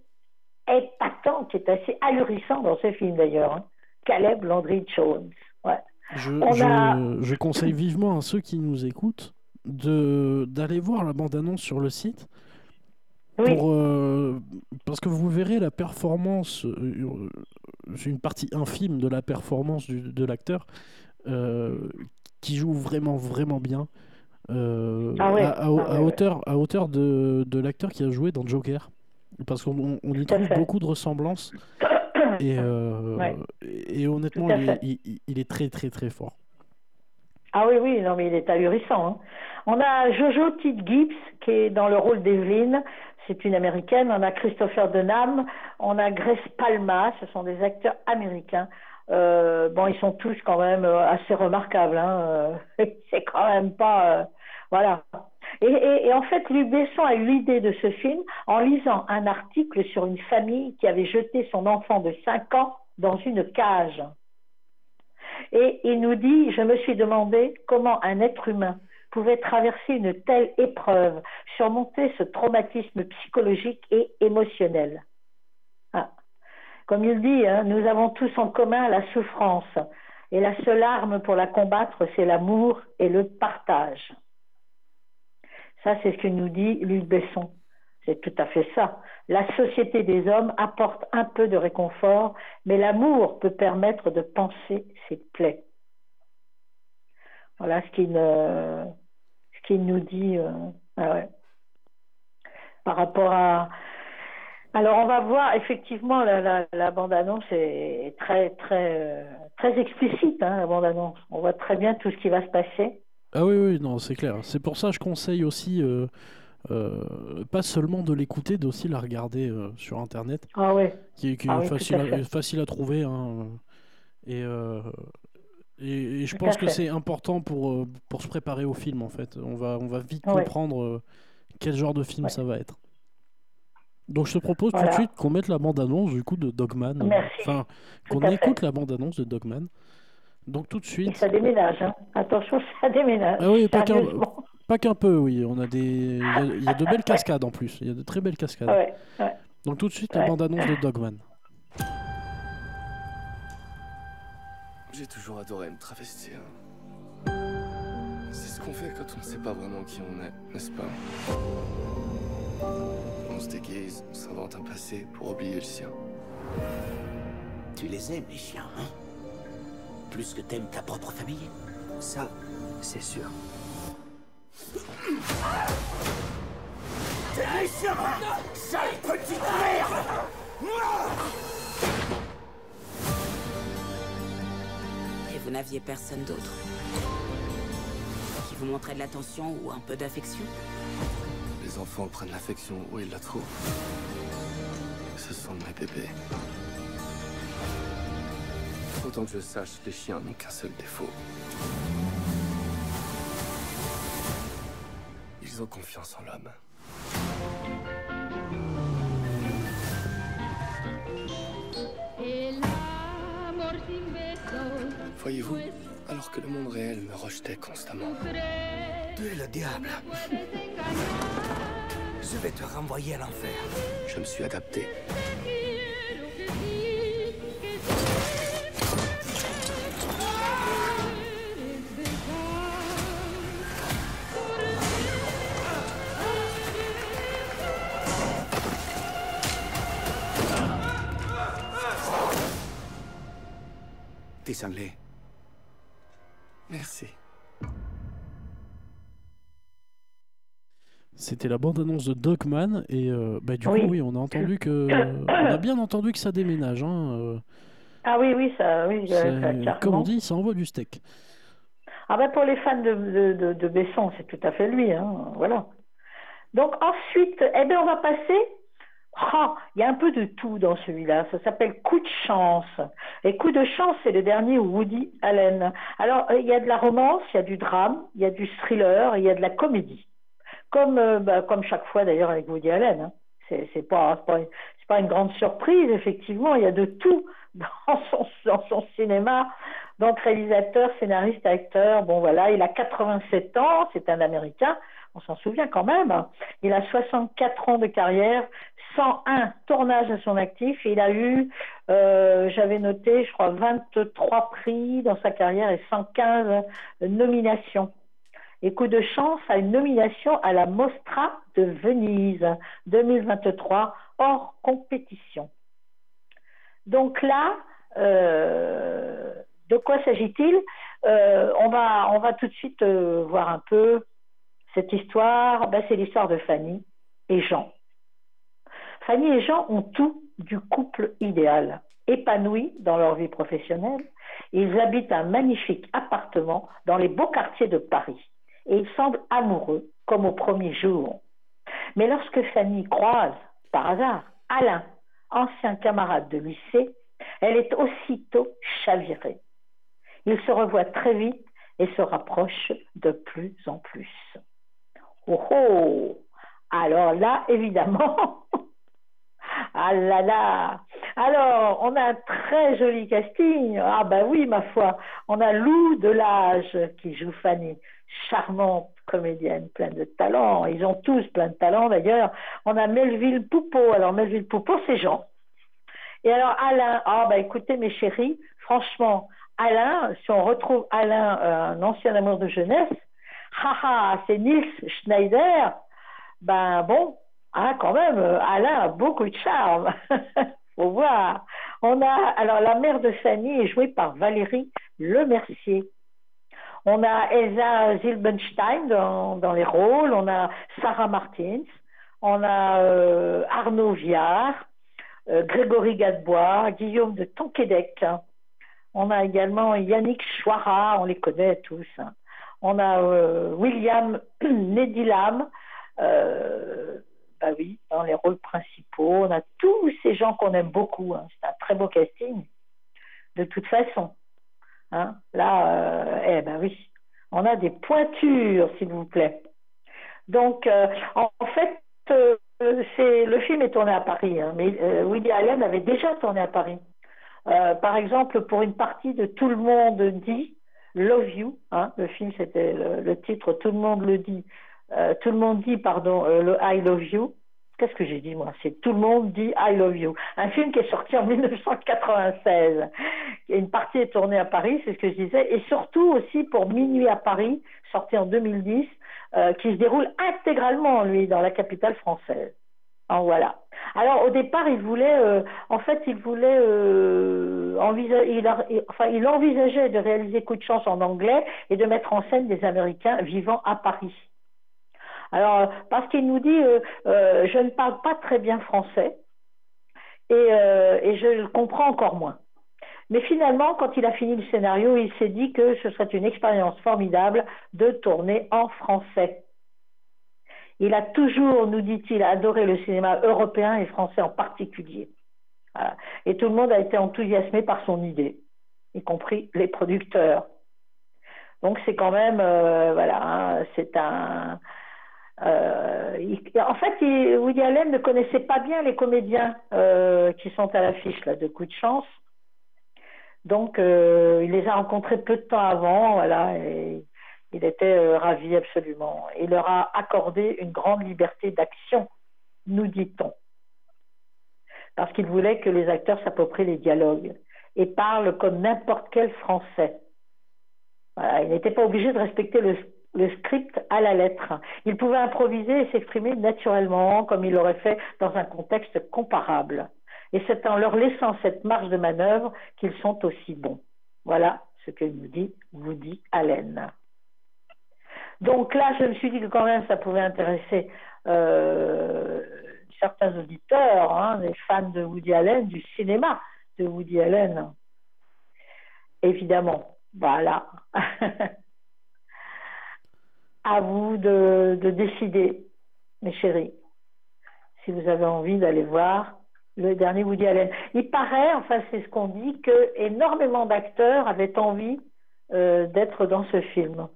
épatant, qui est assez ahurissant dans ce film d'ailleurs. Hein. Caleb Landry Jones. Ouais. Je, je, je, conseille vivement à ceux qui nous écoutent de d'aller voir la bande-annonce sur le site. Pour, euh, parce que vous verrez la performance euh, une partie infime de la performance de l'acteur euh, qui joue vraiment vraiment bien. Euh, ah à, ah hauteur, à hauteur de, de l'acteur qui a joué dans Joker. Parce qu'on on y trouve beaucoup de ressemblances. Et, euh, et honnêtement, il, il, est très très très fort. Ah oui, oui, non, mais il est ahurissant. Hein. On a Jojo Tidd Gibbs qui est dans le rôle d'Evelyn c'est une américaine. On a Christopher Denham, on a Grace Palma, ce sont des acteurs américains. Euh, bon, ils sont tous quand même euh, assez remarquables. Hein. C'est quand même pas. Euh, voilà. Et, en fait, Luc Besson a eu l'idée de ce film en lisant un article sur une famille qui avait jeté son enfant de 5 ans dans une cage. Et il nous dit Je me suis demandé comment un être humain pouvait traverser une telle épreuve, surmonter ce traumatisme psychologique et émotionnel. Ah. Comme il dit, hein, nous avons tous en commun la souffrance, et la seule arme pour la combattre, c'est l'amour et le partage. Ça, c'est ce que nous dit Luc Besson. C'est tout à fait ça. La société des hommes apporte un peu de réconfort, mais l'amour peut permettre de penser ses plaies. Voilà ce qu'il qu'il nous dit. Euh, ah Par rapport à. Alors on va voir effectivement la, la, bande annonce est très très très explicite hein, la bande annonce. On voit très bien tout ce qui va se passer. Ah oui oui non c'est clair. C'est pour ça que je conseille aussi euh, euh, pas seulement de l'écouter, d'aussi la regarder sur internet. Ah ouais. Qui, qui ah est facile, à, facile à trouver hein. et et, je pense que c'est important pour, euh, pour se préparer au film en fait. On va, on va vite comprendre euh, quel genre de film ça va être. Donc je te propose tout de suite qu'on mette la bande-annonce du coup de Dogman. Enfin, qu'on écoute la bande-annonce de Dogman. Donc tout de suite. ça déménage, hein. Attention, ça déménage. Ah oui, pas qu'un, pas qu'un peu, oui. On a des, il y, a de belles cascades en plus. Il y a de très belles cascades. Donc tout de suite la bande-annonce de Dogman. J'ai toujours adoré me travestir. C'est ce qu'on fait quand on ne sait pas vraiment qui on est, n'est-ce pas? On se déguise, on s'invente un passé pour oublier le sien. Tu les aimes, les chiens, hein? Plus que t'aimes ta propre famille? Ça, c'est sûr. T'es méchant Sale petite merde vous n'aviez personne d'autre Qui vous montrait de l'attention ou un peu d'affection Les enfants prennent l'affection où ils la trouvent. Ce sont mes bébés. Autant que je sache, les chiens n'ont qu'un seul défaut. Ils ont confiance en l'homme. Voyez-vous, alors que le monde réel me rejetait constamment, Tu es le diable. Je vais te renvoyer à l'enfer. je me suis adapté. Merci. C'était la bande-annonce de Dogman et euh, bah, du Oui. coup oui on a entendu que on a bien entendu que ça déménage hein, euh, Ah oui, oui, ça, oui, ça, comme on dit ça envoie du steak. Ah ben pour les fans de, de, de, de Besson, c'est tout à fait lui, hein, voilà. Donc ensuite, eh ben on va passer. Il y a un peu de tout dans celui-là. Ça s'appelle Coup de chance. Et Coup de chance, c'est le dernier Woody Allen. Alors euh, il y a de la romance, il y a du drame, il y a du thriller, il y a de la comédie. Comme euh, bah, comme chaque fois d'ailleurs avec Woody Allen. Hein. C'est c'est pas c'est pas une- c'est pas une grande surprise effectivement. Il y a de tout dans son dans son cinéma. Donc réalisateur, scénariste, acteur, bon voilà, il a 87 ans, c'est un Américain, on s'en souvient quand même. Il a 64 ans de carrière, 101 tournages à son actif, il a eu, euh, j'avais noté, je crois, 23 prix dans sa carrière et 115 nominations. Et coup de chance à une nomination à la Mostra de Venise 2023 hors compétition. Donc là, euh, de quoi s'agit-il? Euh, on, va, on va tout de suite voir un peu cette histoire. Ben, c'est l'histoire de Fanny et Jean. Fanny et Jean ont tout du couple idéal. Épanouis dans leur vie professionnelle, ils habitent un magnifique appartement dans les beaux quartiers de Paris. Et ils semblent amoureux comme au premier jour. Mais lorsque Fanny croise, par hasard, Alain, ancien camarade de lycée, elle est aussitôt chavirée. Ils se revoient très vite et se rapprochent de plus en plus. Oh oh Alors là, évidemment, ah là là Alors, on a un très joli casting. Ah ben oui, ma foi. On a Lou Delage qui joue Fanny, charmante comédienne, pleine de talent. Ils ont tous plein de talent d'ailleurs. On a Melville Poupeau. Alors Melville Poupeau, c'est Jean. Et alors Alain, ah bah écoutez mes chéris, franchement, Alain, si on retrouve Alain, euh, un ancien amour de jeunesse, haha, c'est Nils Schneider, ben bon, hein, quand même, euh, Alain a beaucoup de charme, faut voir. On a, alors la mère de Fanny est jouée par Valérie Lemercier. On a Elsa Zilbenstein dans, dans les rôles, on a Sarah Martins, on a euh, Arnaud Viard, euh, Grégory Gadebois, Guillaume de Tonquédec. On a également Yannick Chouara, on les connaît tous. hein. On a euh, William Nedilam, euh, bah oui, dans les rôles principaux. On a tous ces gens qu'on aime beaucoup. hein. C'est un très beau casting, de toute façon. Hein. Là, euh, eh ben oui, on a des pointures, s'il vous plaît. Donc, euh, en fait, euh, le film est tourné à Paris, hein, mais Woody Allen avait déjà tourné à Paris. Par exemple, pour une partie de Tout le monde dit Love You, hein, le film c'était le, titre Tout le monde le dit, euh, Tout le monde dit pardon euh, le I Love You. qu'est-ce que j'ai dit moi? C'est Tout le monde dit I Love You. Un film qui est sorti en 1996. Une partie est tournée à Paris, c'est ce que je disais, et surtout aussi pour Minuit à Paris, sorti en 2010, euh, qui se déroule intégralement, lui, dans la capitale française. En voilà. Alors au départ, il voulait, euh, en fait, il voulait euh, envisager, il, enfin, il envisageait de réaliser Coup de chance en anglais et de mettre en scène des Américains vivant à Paris. Alors, parce qu'il nous dit, euh, euh, je ne parle pas très bien français et, euh, et je le comprends encore moins. Mais finalement, quand il a fini le scénario, il s'est dit que ce serait une expérience formidable de tourner en français. Il a toujours, nous dit-il, adoré le cinéma européen et français en particulier. Voilà. Et tout le monde a été enthousiasmé par son idée, y compris les producteurs. Donc c'est quand même, euh, voilà, hein, c'est un, euh, il, en fait, il, Woody Allen ne connaissait pas bien les comédiens euh, qui sont à l'affiche là de Coup de chance. Donc, euh, il les a rencontrés peu de temps avant, voilà, et il était euh, ravi absolument. Il leur a accordé une grande liberté d'action, nous dit-on, parce qu'il voulait que les acteurs s'approprient les dialogues et parlent comme n'importe quel Français. Voilà, il n'était pas obligé de respecter le script à la lettre. Il pouvait improviser et s'exprimer naturellement, comme il l'aurait fait dans un contexte comparable. Et c'est en leur laissant cette marge de manœuvre qu'ils sont aussi bons. Voilà ce que nous dit Woody Allen. Donc là, je me suis dit que quand même ça pouvait intéresser euh, certains auditeurs, hein, des fans de Woody Allen, du cinéma de Woody Allen. Évidemment, voilà. à vous de, de, décider, mes chéris, si vous avez envie d'aller voir le dernier Woody Allen. Il paraît, enfin c'est ce qu'on dit, que énormément d'acteurs avaient envie euh, d'être dans ce film.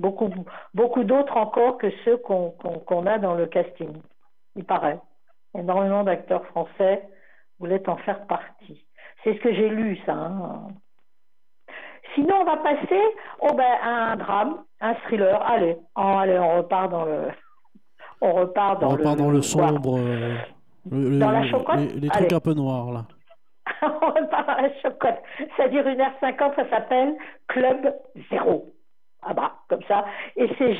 Beaucoup, beaucoup d'autres encore que ceux qu'on qu qu a dans le casting. Il paraît. Énormément d'acteurs français voulaient en faire partie. C'est ce que j'ai lu, ça. Hein. Sinon, on va passer oh ben, à un drame, un thriller. Allez, oh, allez, on repart dans le, on repart dans on repart le, dans le sombre, euh, le, dans le, la chocotte. les, les trucs Allez. un peu noirs là. on repart dans la chocotte. Dure 1h50, ça s'appelle Club Zéro. Ah bah, comme ça. Et c'est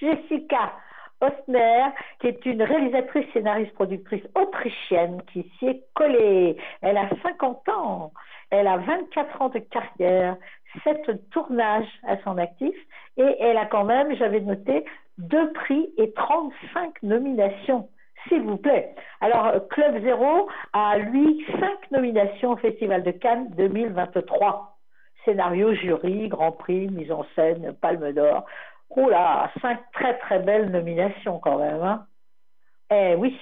Jessica Ostner, qui est une réalisatrice, scénariste, productrice autrichienne qui s'y est collée. Elle a 50 ans. Elle a 24 ans de carrière, 7 tournages à son actif et elle a quand même, j'avais noté, deux prix et 35 nominations. S'il vous plaît. Alors, Club Zéro a, lui, cinq nominations au Festival de Cannes 2023. Scénario, jury, Grand Prix, mise en scène, Palme d'Or. Oh là, cinq très très belles nominations quand même. Hein. Eh oui,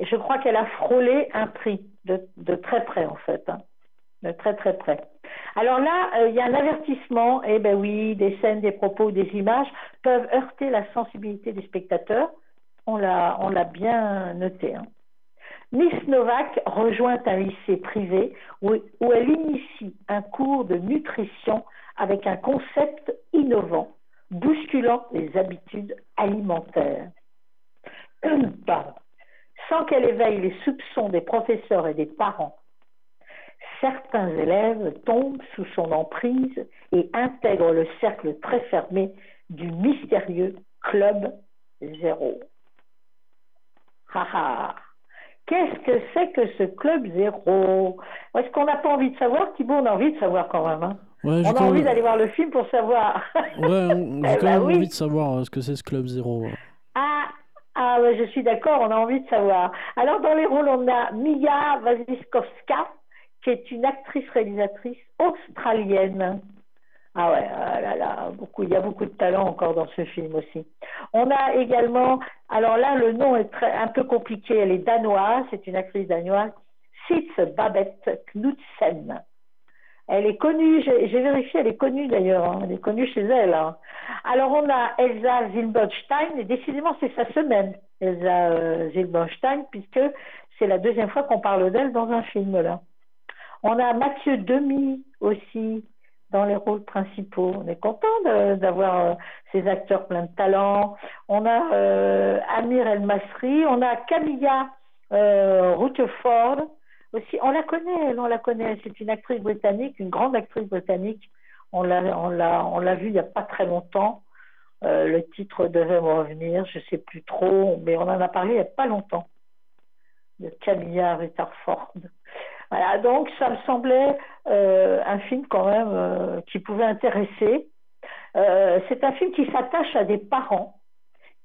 je crois qu'elle a frôlé un prix de, très près en fait. Hein de très très près. Alors là, euh, il y a un avertissement, eh ben oui, des scènes, des propos, des images peuvent heurter la sensibilité des spectateurs. On l'a, on l'a bien noté. Hein. Miss Novak rejoint un lycée privé où, elle initie un cours de nutrition avec un concept innovant, bousculant les habitudes alimentaires. Pardon. Sans qu'elle éveille les soupçons des professeurs et des parents certains élèves tombent sous son emprise et intègrent le cercle très fermé du mystérieux Club Zéro. Haha Qu'est-ce que c'est que ce Club Zéro? Est-ce qu'on n'a pas envie de savoir? Thibault, on a envie de savoir quand même. Hein ouais, on a envie d'aller voir le film pour savoir. ouais, j'ai eh quand ben même oui. envie de savoir euh, ce que c'est ce Club Zéro. Ah, ah ouais, je suis d'accord, on a envie de savoir. Alors dans les rôles, on a Mia Wasikowska, qui est une actrice-réalisatrice australienne. Ah ouais, ah là là, il y a beaucoup de talent encore dans ce film aussi. On a également, alors là, le nom est très, un peu compliqué, elle est danoise, c'est une actrice danoise, Sitz Babette Knudsen. Elle est connue, j'ai vérifié, elle est connue d'ailleurs, hein, elle est connue chez elle. Hein. Alors on a Elsa Zilberstein, et décidément c'est sa semaine, Elsa euh, puisque c'est la deuxième fois qu'on parle d'elle dans un film là. On a Mathieu Demi aussi, dans les rôles principaux. On est content d'avoir euh, ces acteurs pleins de talent. On a euh, Amir El Masri, on a Camilla euh, Rutherford aussi. On la connaît, on la connaît. C'est une actrice britannique, une grande actrice britannique. On l'a vue il n'y a pas très longtemps. Euh, le titre devait me revenir, je ne sais plus trop, mais on en a parlé il n'y a pas longtemps de Camilla Rutherford. Voilà, donc ça me semblait euh, un film quand même euh, qui pouvait intéresser. Euh, c'est un film qui s'attache à des parents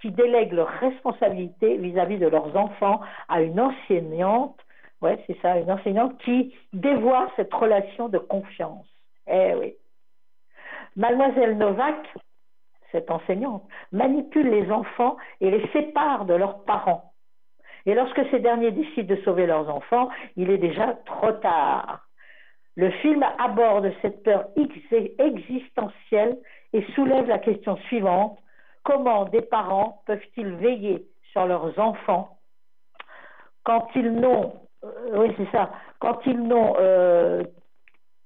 qui délèguent leurs responsabilités vis-à-vis de leurs enfants à une enseignante, ouais, c'est ça, une enseignante qui dévoie cette relation de confiance. Eh oui. Mademoiselle Novak, cette enseignante, manipule les enfants et les sépare de leurs parents. Et lorsque ces derniers décident de sauver leurs enfants, il est déjà trop tard. Le film aborde cette peur existentielle et soulève la question suivante comment des parents peuvent-ils veiller sur leurs enfants quand ils n'ont, euh, oui c'est ça, quand ils n'ont euh,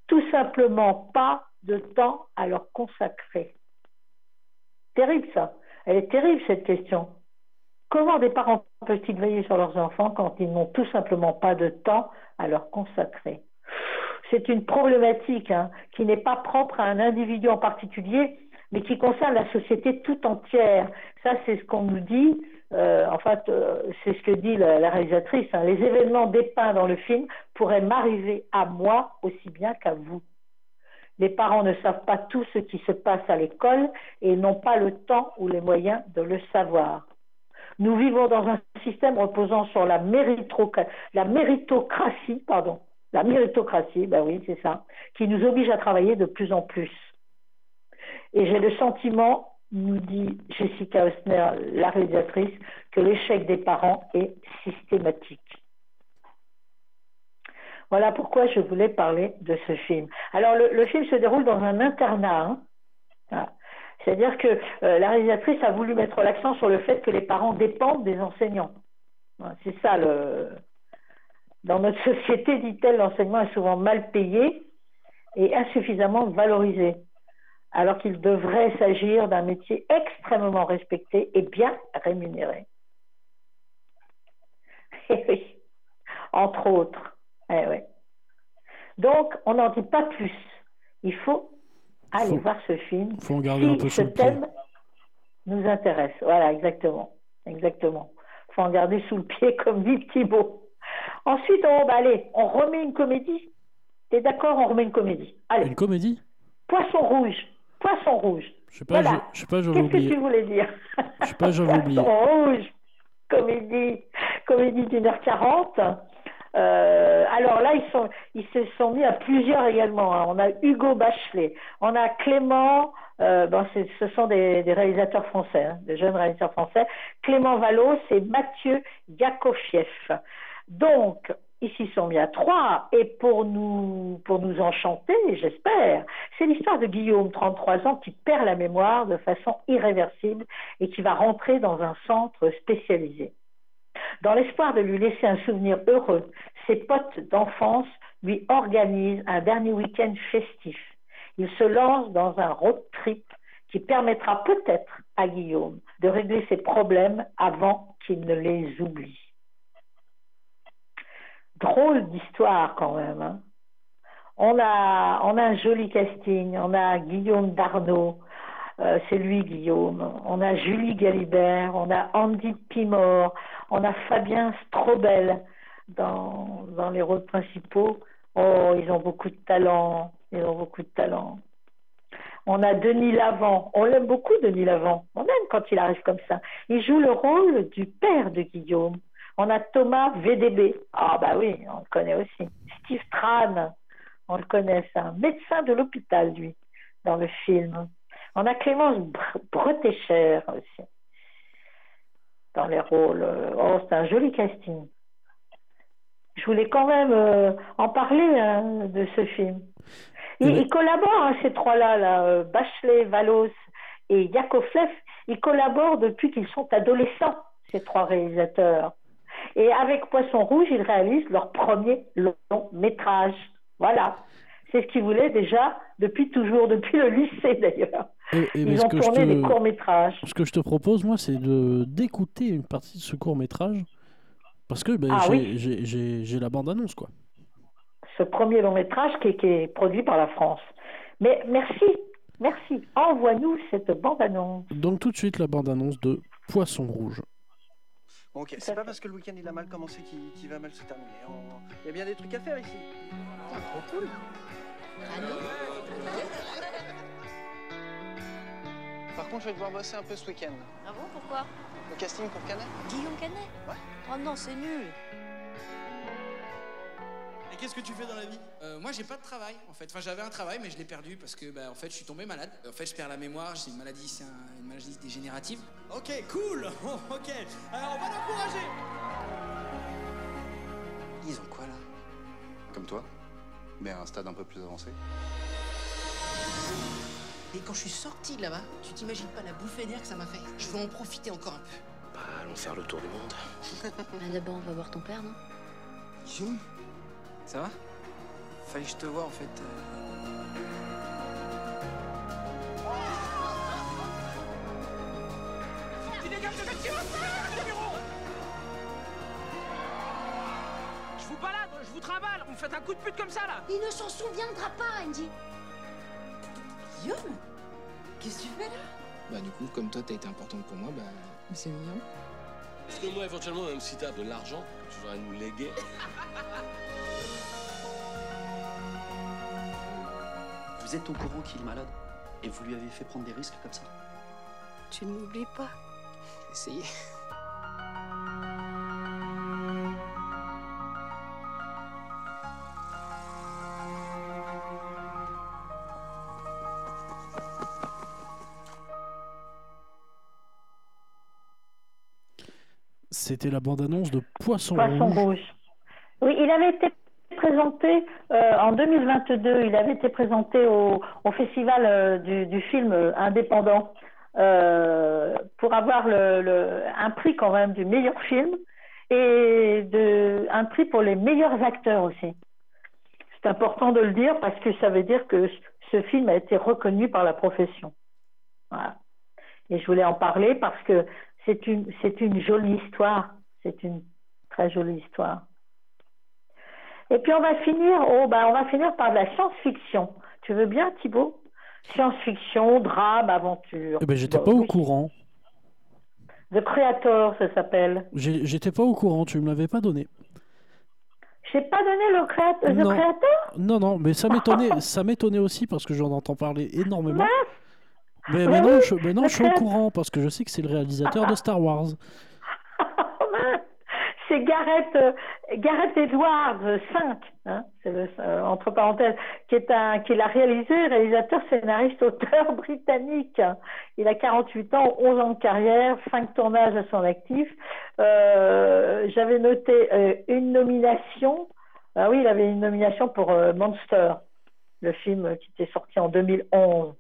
tout simplement pas de temps à leur consacrer? Terrible ça. Elle est terrible cette question. Comment des parents peuvent-ils veiller sur leurs enfants quand ils n'ont tout simplement pas de temps à leur consacrer? C'est une problématique hein, qui n'est pas propre à un individu en particulier, mais qui concerne la société tout entière. Ça, c'est ce qu'on nous dit. Euh, en fait, euh, c'est ce que dit la, réalisatrice. Hein. Les événements dépeints dans le film pourraient m'arriver à moi aussi bien qu'à vous. Les parents ne savent pas tout ce qui se passe à l'école et n'ont pas le temps ou les moyens de le savoir. Nous vivons dans un système reposant sur la, méritocratie, pardon, la méritocratie, ben oui, c'est ça, qui nous oblige à travailler de plus en plus. Et j'ai le sentiment, nous dit Jessica Osner, la réalisatrice, que l'échec des parents est systématique. Voilà pourquoi je voulais parler de ce film. Alors, le, film se déroule dans un internat. Hein. C'est-à-dire que euh, la réalisatrice a voulu mettre l'accent sur le fait que les parents dépendent des enseignants. C'est ça le. Dans notre société, dit-elle, l'enseignement est souvent mal payé et insuffisamment valorisé, alors qu'il devrait s'agir d'un métier extrêmement respecté et bien rémunéré. Eh oui, entre autres. Eh. Donc, on n'en dit pas plus. Il faut allez voir ce film. Faut en garder un peu ce thème nous intéresse. Voilà, exactement. Exactement. faut en garder sous le pied, comme dit Thibault. Ensuite, on, bah, allez, on remet une comédie. T'es d'accord, on remet une comédie. Allez. Une comédie? Poisson rouge. Poisson rouge. Je sais pas, je, je sais pas, j'avais oublié. Qu'est-ce que tu voulais dire? Je sais pas, j'avais oublié. Poisson rouge. Comédie, comédie d'une heure quarante. Euh, alors là, ils, sont, ils se sont mis à plusieurs également. Hein. On a Hugo Bachelet, on a Clément, euh, ce sont des, des, réalisateurs français, hein, des jeunes réalisateurs français. Clément Vallot, c'est Mathieu Yakofiev. Donc, ils s'y sont mis à trois. Et pour nous, pour nous enchanter, j'espère, c'est l'histoire de Guillaume, 33 ans, qui perd la mémoire de façon irréversible et qui va rentrer dans un centre spécialisé. Dans l'espoir de lui laisser un souvenir heureux, ses potes d'enfance lui organisent un dernier week-end festif. Il se lance dans un road trip qui permettra peut-être à Guillaume de régler ses problèmes avant qu'il ne les oublie. Drôle d'histoire quand même. Hein. on, a, on a un joli casting. On a Guillaume Darnaud, euh, c'est lui, Guillaume. On a Julie Galibert, on a Andy Pimor, on a Fabien Strobel dans, dans les rôles principaux. Oh, ils ont beaucoup de talent. Ils ont beaucoup de talent. On a Denis Lavant. On l'aime beaucoup, Denis Lavant. On aime quand il arrive comme ça. Il joue le rôle du père de Guillaume. On a Thomas VDB. Ah, bah oui, on le connaît aussi. Steve Tran. On le connaît, un médecin de l'hôpital, lui, dans le film. On a Clémence Bretécher aussi dans les rôles. Oh, c'est un joli casting. Je voulais quand même euh, en parler hein, de ce film. Ils, collaborent, hein, ces trois-là, là, euh, Bachelet, Valos et Yakovlev, ils collaborent depuis qu'ils sont adolescents, ces trois réalisateurs. Et avec Poisson Rouge, ils réalisent leur premier long métrage. Voilà. C'est ce qu'ils voulaient déjà depuis toujours, depuis le lycée d'ailleurs. Ils ont tourné des courts-métrages. Ce que je te propose, moi, c'est de d'écouter une partie de ce court-métrage. Parce que ben, Ah j'ai la bande-annonce, quoi. Ce premier long-métrage qui, est- qui est produit par la France. Mais merci, merci. Envoie-nous cette bande-annonce. Donc tout de suite, la bande-annonce de Poisson Rouge. Ok, c'est pas parce que le week-end il a mal commencé qu'il va mal se terminer. On- Il y a bien des trucs à faire ici. trop cool. Par contre, je vais devoir bosser un peu ce week-end. Ah bon, pourquoi? Le casting pour Canet Guillaume Canet? Ouais. Oh non, c'est nul. Et qu'est-ce que tu fais dans la vie? Euh, Moi, j'ai pas de travail en fait. Enfin, j'avais un travail, mais je l'ai perdu parce que, bah, en fait, je suis tombé malade. En fait, je perds la mémoire. J'ai une maladie, c'est un- une maladie dégénérative. Ok, cool Ok, alors on va l'encourager Ils ont quoi là? Comme toi, mais à un stade un peu plus avancé. Et quand je suis sorti de là-bas, tu t'imagines pas la bouffée d'air que ça m'a fait Je veux en profiter encore un peu. Bah, allons faire le tour du monde. Bah, D'abord, on va voir ton père, non? Ça va? Fallait que je te vois en fait. euh. Je vous balade, je vous trimballe, vous me faites un coup de pute comme ça là Il ne s'en souviendra pas, Andy. Guillaume Qu'est-ce que tu fais là? Bah, du coup, comme toi, t'as été importante pour moi, bah. C'est mignon. Parce que moi, éventuellement, même si t'as de l'argent que tu voudrais nous léguer, Vous êtes au courant qu'il est malade Et vous lui avez fait prendre des risques comme ça? Tu ne m'oublies pas. Essayez. C'était la bande-annonce de Poisson, Poisson Rouge. rouge. Oui, il avait été présenté euh, en 2022. Il avait été présenté au, au festival euh, du, du film euh, indépendant euh, pour avoir le, le- un prix quand même du meilleur film et de, un prix pour les meilleurs acteurs aussi. C'est important de le dire parce que ça veut dire que ce film a été reconnu par la profession. Voilà. Et je voulais en parler parce que c'est une, c'est une jolie histoire. C'est une très jolie histoire. Et puis on va finir, oh, ben, on va finir par de la science-fiction. Tu veux bien, Thibaut? Science-fiction, drame, aventure. Eh ben, j'étais Bon, pas au oui. courant. The Creator, ça s'appelle. J'ai- J'étais pas au courant, tu me l'avais pas donné. J'ai pas donné le créateur. The Non. Creator? Non, non, mais ça m'étonnait, ça m'étonnait aussi parce que j'en entends parler énormément. Mais maintenant, oui, je, je suis au courant parce que je sais que c'est le réalisateur de Star Wars. C'est Gareth, euh, Gareth Edwards, 5, hein, euh, entre parenthèses, qui est un, qui l'a réalisé, réalisateur, scénariste, auteur britannique. Il a 48 ans, 11 ans de carrière, 5 tournages à son actif. Euh, J'avais noté une nomination. Ah oui, il avait une nomination pour Monster, le film qui était sorti en 2011.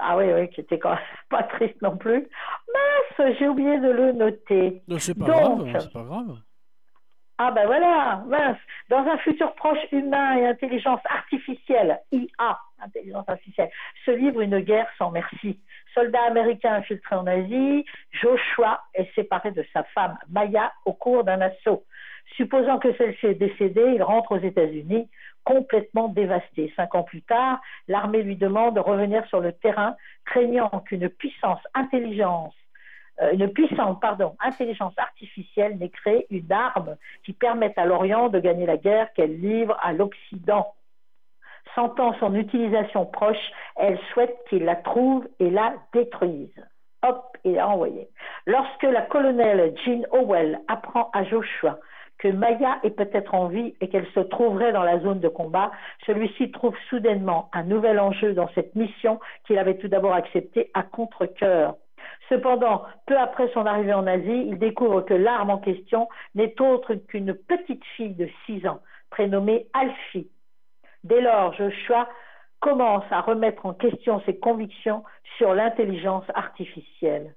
Ah oui, oui, qui était quand même pas triste non plus. Mince, j'ai oublié de le noter. Non, C'est pas Donc, grave, c'est pas grave. ah ben voilà, mince. Dans un futur proche, humain et intelligence artificielle, IA, intelligence artificielle, se livre une guerre sans merci. Soldat américain infiltré en Asie, Joshua est séparé de sa femme Maya au cours d'un assaut. Supposant que celle-ci est décédée, il rentre aux États-Unis complètement dévasté. Cinq ans plus tard, l'armée lui demande de revenir sur le terrain, craignant qu'une puissance intelligence euh, une puissante intelligence artificielle n'ait créé une arme qui permette à l'Orient de gagner la guerre qu'elle livre à l'Occident. Sentant son utilisation proche, elle souhaite qu'il la trouve et la détruise. Hop, il a envoyé. Lorsque la colonelle Jean Howell apprend à Joshua que Maya est peut-être en vie et qu'elle se trouverait dans la zone de combat, celui-ci trouve soudainement un nouvel enjeu dans cette mission qu'il avait tout d'abord acceptée à contre-cœur. Cependant, peu après son arrivée en Asie, il découvre que l'arme en question n'est autre qu'une petite fille de 6 ans, prénommée Alfie. Dès lors, Joshua commence à remettre en question ses convictions sur l'intelligence artificielle.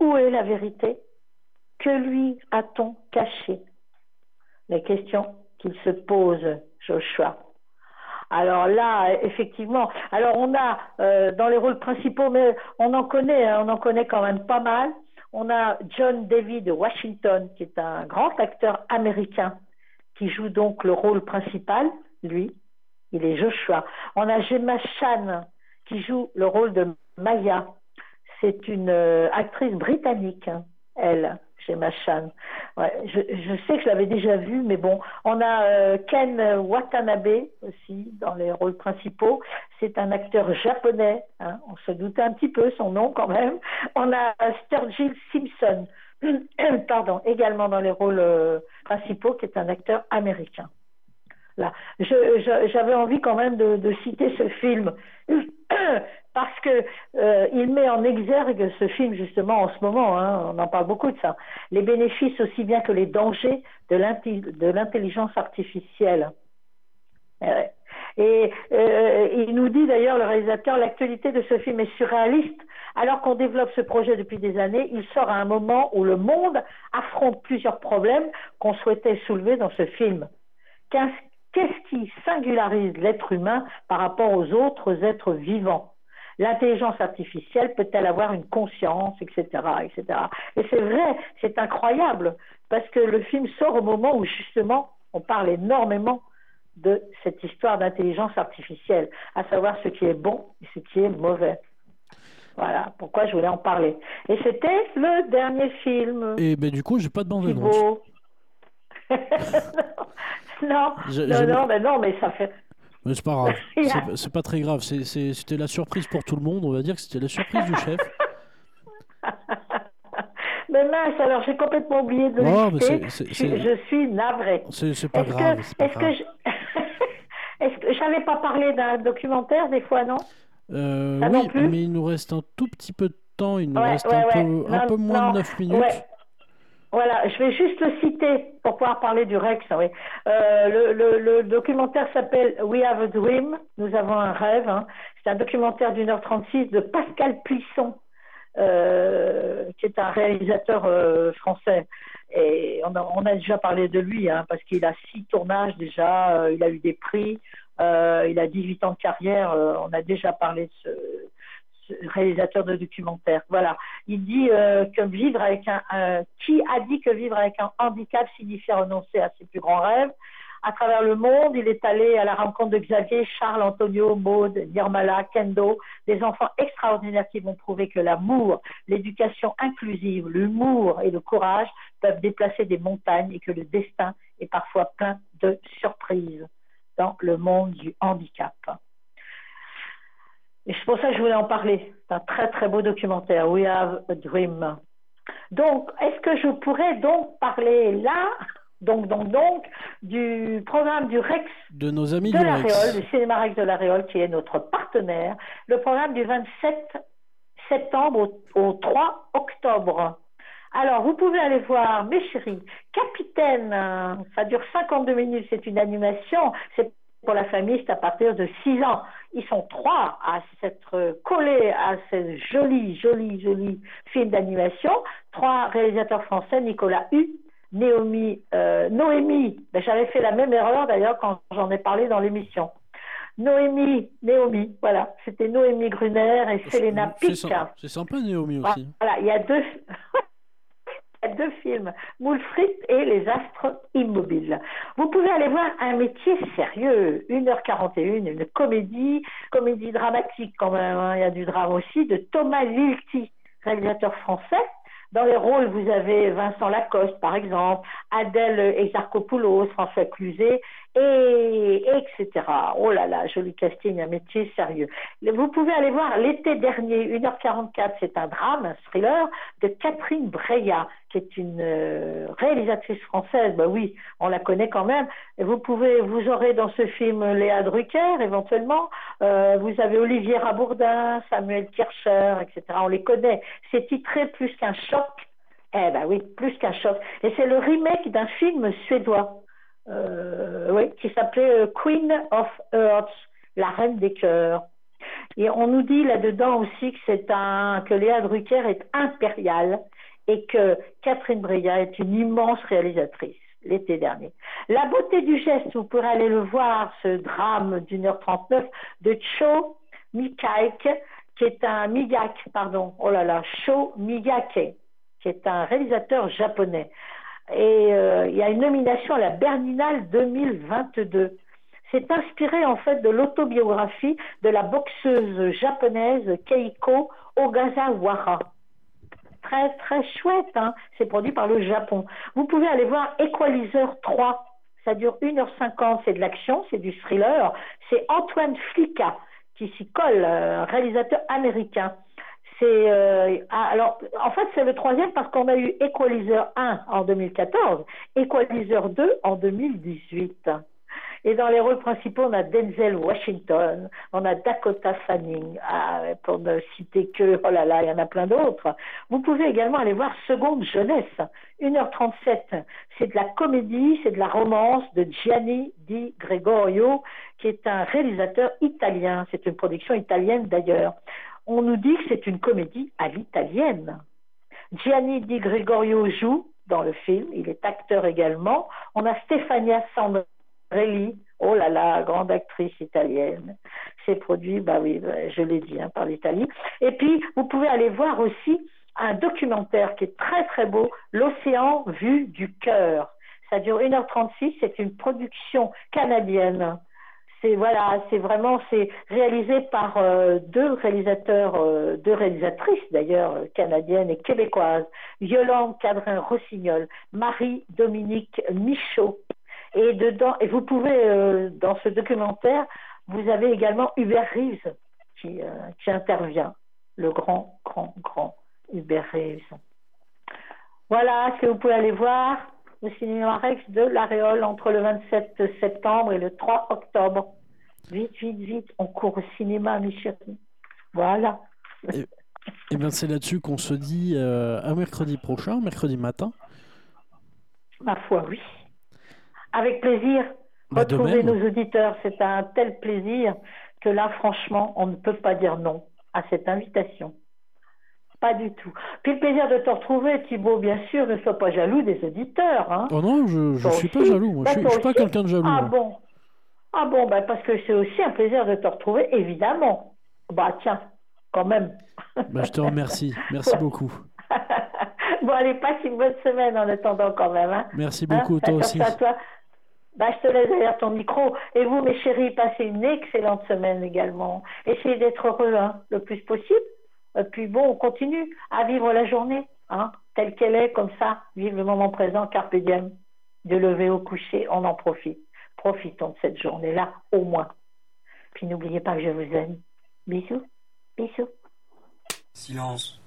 Où est la vérité? Que lui a-t-on caché? Les questions qu'il se pose, Joshua. Alors là, effectivement. Alors on a euh, dans les rôles principaux, mais on en connaît, hein, on en connaît quand même pas mal. On a John David Washington, qui est un grand acteur américain, qui joue donc le rôle principal, lui. Il est Joshua. On a Gemma Chan, qui joue le rôle de Maya. C'est une euh, actrice britannique, hein, elle, Gemma Chan. Ouais, je, sais que je l'avais déjà vue, mais bon. On a euh, Ken Watanabe aussi dans les rôles principaux. C'est un acteur japonais. hein. On se doutait un petit peu son nom quand même. On a Sturgill Simpson, pardon, également dans les rôles euh, principaux, qui est un acteur américain. Là, j'avais envie quand même de citer ce film parce que euh, il met en exergue ce film justement en ce moment. hein, on en parle beaucoup de ça. Les bénéfices aussi bien que les dangers de l'intelligence artificielle. Eh. Et euh, il nous dit d'ailleurs, le réalisateur, l'actualité de ce film est surréaliste. Alors qu'on développe ce projet depuis des années, il sort à un moment où le monde affronte plusieurs problèmes qu'on souhaitait soulever dans ce film. Qu'est-ce qui singularise l'être humain par rapport aux autres êtres vivants? L'intelligence artificielle peut-elle avoir une conscience, etc., etc. Et c'est vrai, c'est incroyable, parce que le film sort au moment où justement on parle énormément de cette histoire d'intelligence artificielle, à savoir ce qui est bon et ce qui est mauvais. Voilà pourquoi je voulais en parler. Et c'était le dernier film. Et ben du coup, j'ai pas de bande annonce. Non, non, non, mais non, mais ça fait. Mais c'est pas grave. C'est- C'est pas très grave. C'est- c'est- C'était la surprise pour tout le monde. On va dire que c'était la surprise du chef. Mais mince, alors j'ai complètement oublié de Non, le mais citer. c'est- c'est- Je, c'est- je suis navrée. C'est c'est pas Est-ce grave. que, c'est pas est-ce que grave. je... est-ce que j'avais pas parlé d'un documentaire des fois, non? Euh, Ah, non oui, plus mais il nous reste un tout petit peu de temps. Il nous Ouais, reste ouais, un, ouais. peu, un Non, peu moins non, de 9 minutes. ouais. Voilà, je vais juste le citer pour pouvoir parler du Rex. oui. Euh, le, documentaire s'appelle We Have a Dream, Nous avons un rêve. hein. C'est un documentaire d'une heure 36 de Pascal Puisson, euh, qui est un réalisateur euh, français. Et on a, déjà parlé de lui, hein, parce qu'il a six tournages déjà, il a eu des prix, il a 18 ans de carrière, on a déjà parlé de ce réalisateur de documentaire. Voilà. Il dit euh, que vivre avec un, qui a dit que vivre avec un handicap signifie renoncer à ses plus grands rêves? À travers le monde, il est allé à la rencontre de Xavier, Charles, Antonio, Maud, Nirmala, Kendo, des enfants extraordinaires qui vont prouver que l'amour, l'éducation inclusive, l'humour et le courage peuvent déplacer des montagnes et que le destin est parfois plein de surprises dans le monde du handicap. Et c'est pour ça que je voulais en parler. C'est un très très beau documentaire, We Have a Dream. Donc, est-ce que je pourrais donc parler là, donc, donc, donc, du programme du Rex De nos amis de du la Rex. Réole, du Cinéma Rex de la Réole, qui est notre partenaire, le programme du 27 septembre au, au 3 octobre. Alors, vous pouvez aller voir, mes chéris, Capitaine, euh, ça dure 52 minutes, c'est une animation, c'est pour la famille, c'est à partir de 6 ans. Ils sont trois à s'être collés à ce joli, joli, joli film d'animation. Trois réalisateurs français, Nicolas Hu, Naomi, euh, Noémie, ben, j'avais fait la même erreur d'ailleurs quand j'en ai parlé dans l'émission. Noémie, Naomi, voilà, c'était Noémie Gruner et Selena C'est Pic. c'est sympa, Naomi aussi. Voilà, il y a deux, deux films, Moule et Les astres immobiles. Vous pouvez aller voir un métier sérieux, 1h41, une comédie, comédie dramatique quand même, hein, il y a du drame aussi, de Thomas Lilti, réalisateur français. Dans les rôles, vous avez Vincent Lacoste, par exemple, Adèle Exarchopoulos, François Cluzet, et etc. Oh là là, joli casting, un métier sérieux. Vous pouvez aller voir l'été dernier, 1h44, c'est un drame, un thriller de Catherine Breillat, qui est une euh, réalisatrice française. Ben oui, on la connaît quand même. Vous pouvez, vous aurez dans ce film Léa Drucker, éventuellement. Euh, vous avez Olivier Rabourdin, Samuel Kircher, etc. On les connaît. C'est titré plus qu'un choc. Eh ben oui, plus qu'un choc. Et c'est le remake d'un film suédois euh, oui, qui s'appelait euh, Queen of Hearts, la reine des cœurs. Et on nous dit là-dedans aussi que c'est un que Léa Drucker est impériale et que Catherine Breillat est une immense réalisatrice. l'été dernier. La beauté du geste, vous pourrez aller le voir, ce drame d'une heure 39 de Cho Mikaike, qui est un Miyake, pardon, oh là là, Cho Miyake, qui est un réalisateur japonais. Et euh, il y a une nomination à la Berlinale 2022. C'est inspiré en fait de l'autobiographie de la boxeuse japonaise Keiko Ogasawara. Très très chouette, hein c'est produit par le Japon. Vous pouvez aller voir Equalizer 3, ça dure 1h50, c'est de l'action, c'est du thriller. C'est Antoine Flicka qui s'y colle, un réalisateur américain. C'est euh, ah, alors en fait c'est le troisième parce qu'on a eu Equalizer 1 en 2014, Equalizer 2 en 2018. Et dans les rôles principaux, on a Denzel Washington, on a Dakota Fanning, ah, pour ne citer que, oh là là, il y en a plein d'autres. Vous pouvez également aller voir Seconde Jeunesse, 1h37. C'est de la comédie, c'est de la romance de Gianni Di Gregorio, qui est un réalisateur italien. C'est une production italienne d'ailleurs. On nous dit que c'est une comédie à l'italienne. Gianni Di Gregorio joue dans le film, il est acteur également. On a Stefania Sandra Relly, oh là là, grande actrice italienne. C'est produit, bah oui, bah, je l'ai dit, hein, par l'Italie. Et puis, vous pouvez aller voir aussi un documentaire qui est très très beau, L'océan vu du cœur. Ça dure 1h36, c'est une production canadienne. C'est voilà, c'est vraiment c'est réalisé par euh, deux réalisateurs, euh, deux réalisatrices d'ailleurs canadiennes et québécoises, Yolande Cadrin-Rossignol, Marie-Dominique Michaud. Et dedans, et vous pouvez, euh, dans ce documentaire, vous avez également Hubert Reeves qui, euh, qui intervient, le grand, grand, grand Hubert Reeves. Voilà ce que vous pouvez aller voir? Au cinéma Rex de l'Aréole entre le 27 septembre et le 3 octobre. Vite, vite, vite, on court au cinéma, mes chéris. Voilà. Et, et bien c'est là-dessus qu'on se dit euh, à mercredi prochain, mercredi matin. Ma foi, oui. Avec plaisir. Bah, Retrouver nos auditeurs, c'est un tel plaisir que là, franchement, on ne peut pas dire non à cette invitation. Pas du tout. Puis le plaisir de te retrouver, Thibaut, bien sûr, ne sois pas jaloux des auditeurs. Hein. Oh non, je, Toi suis pas jaloux. Moi. Bah, je, suis, toi je suis pas aussi. quelqu'un de jaloux. Ah moi. bon Ah bon, bah, parce que c'est aussi un plaisir de te retrouver, évidemment. Bah tiens, quand même. Bah, je te remercie. Merci beaucoup. bon, allez, passe une bonne semaine en attendant quand même. Hein. Merci Hein, beaucoup, toi attention aussi. à toi. Bah, je te laisse derrière ton micro. Et vous, mes chéris, passez une excellente semaine également. Essayez d'être heureux hein, le plus possible. Puis bon, on continue à vivre la journée, hein, telle qu'elle est, comme ça, vivre le moment présent, carpe diem. De lever au coucher, on en profite. Profitons de cette journée-là, au moins. Puis n'oubliez pas que je vous aime. Bisous, bisous. Silence.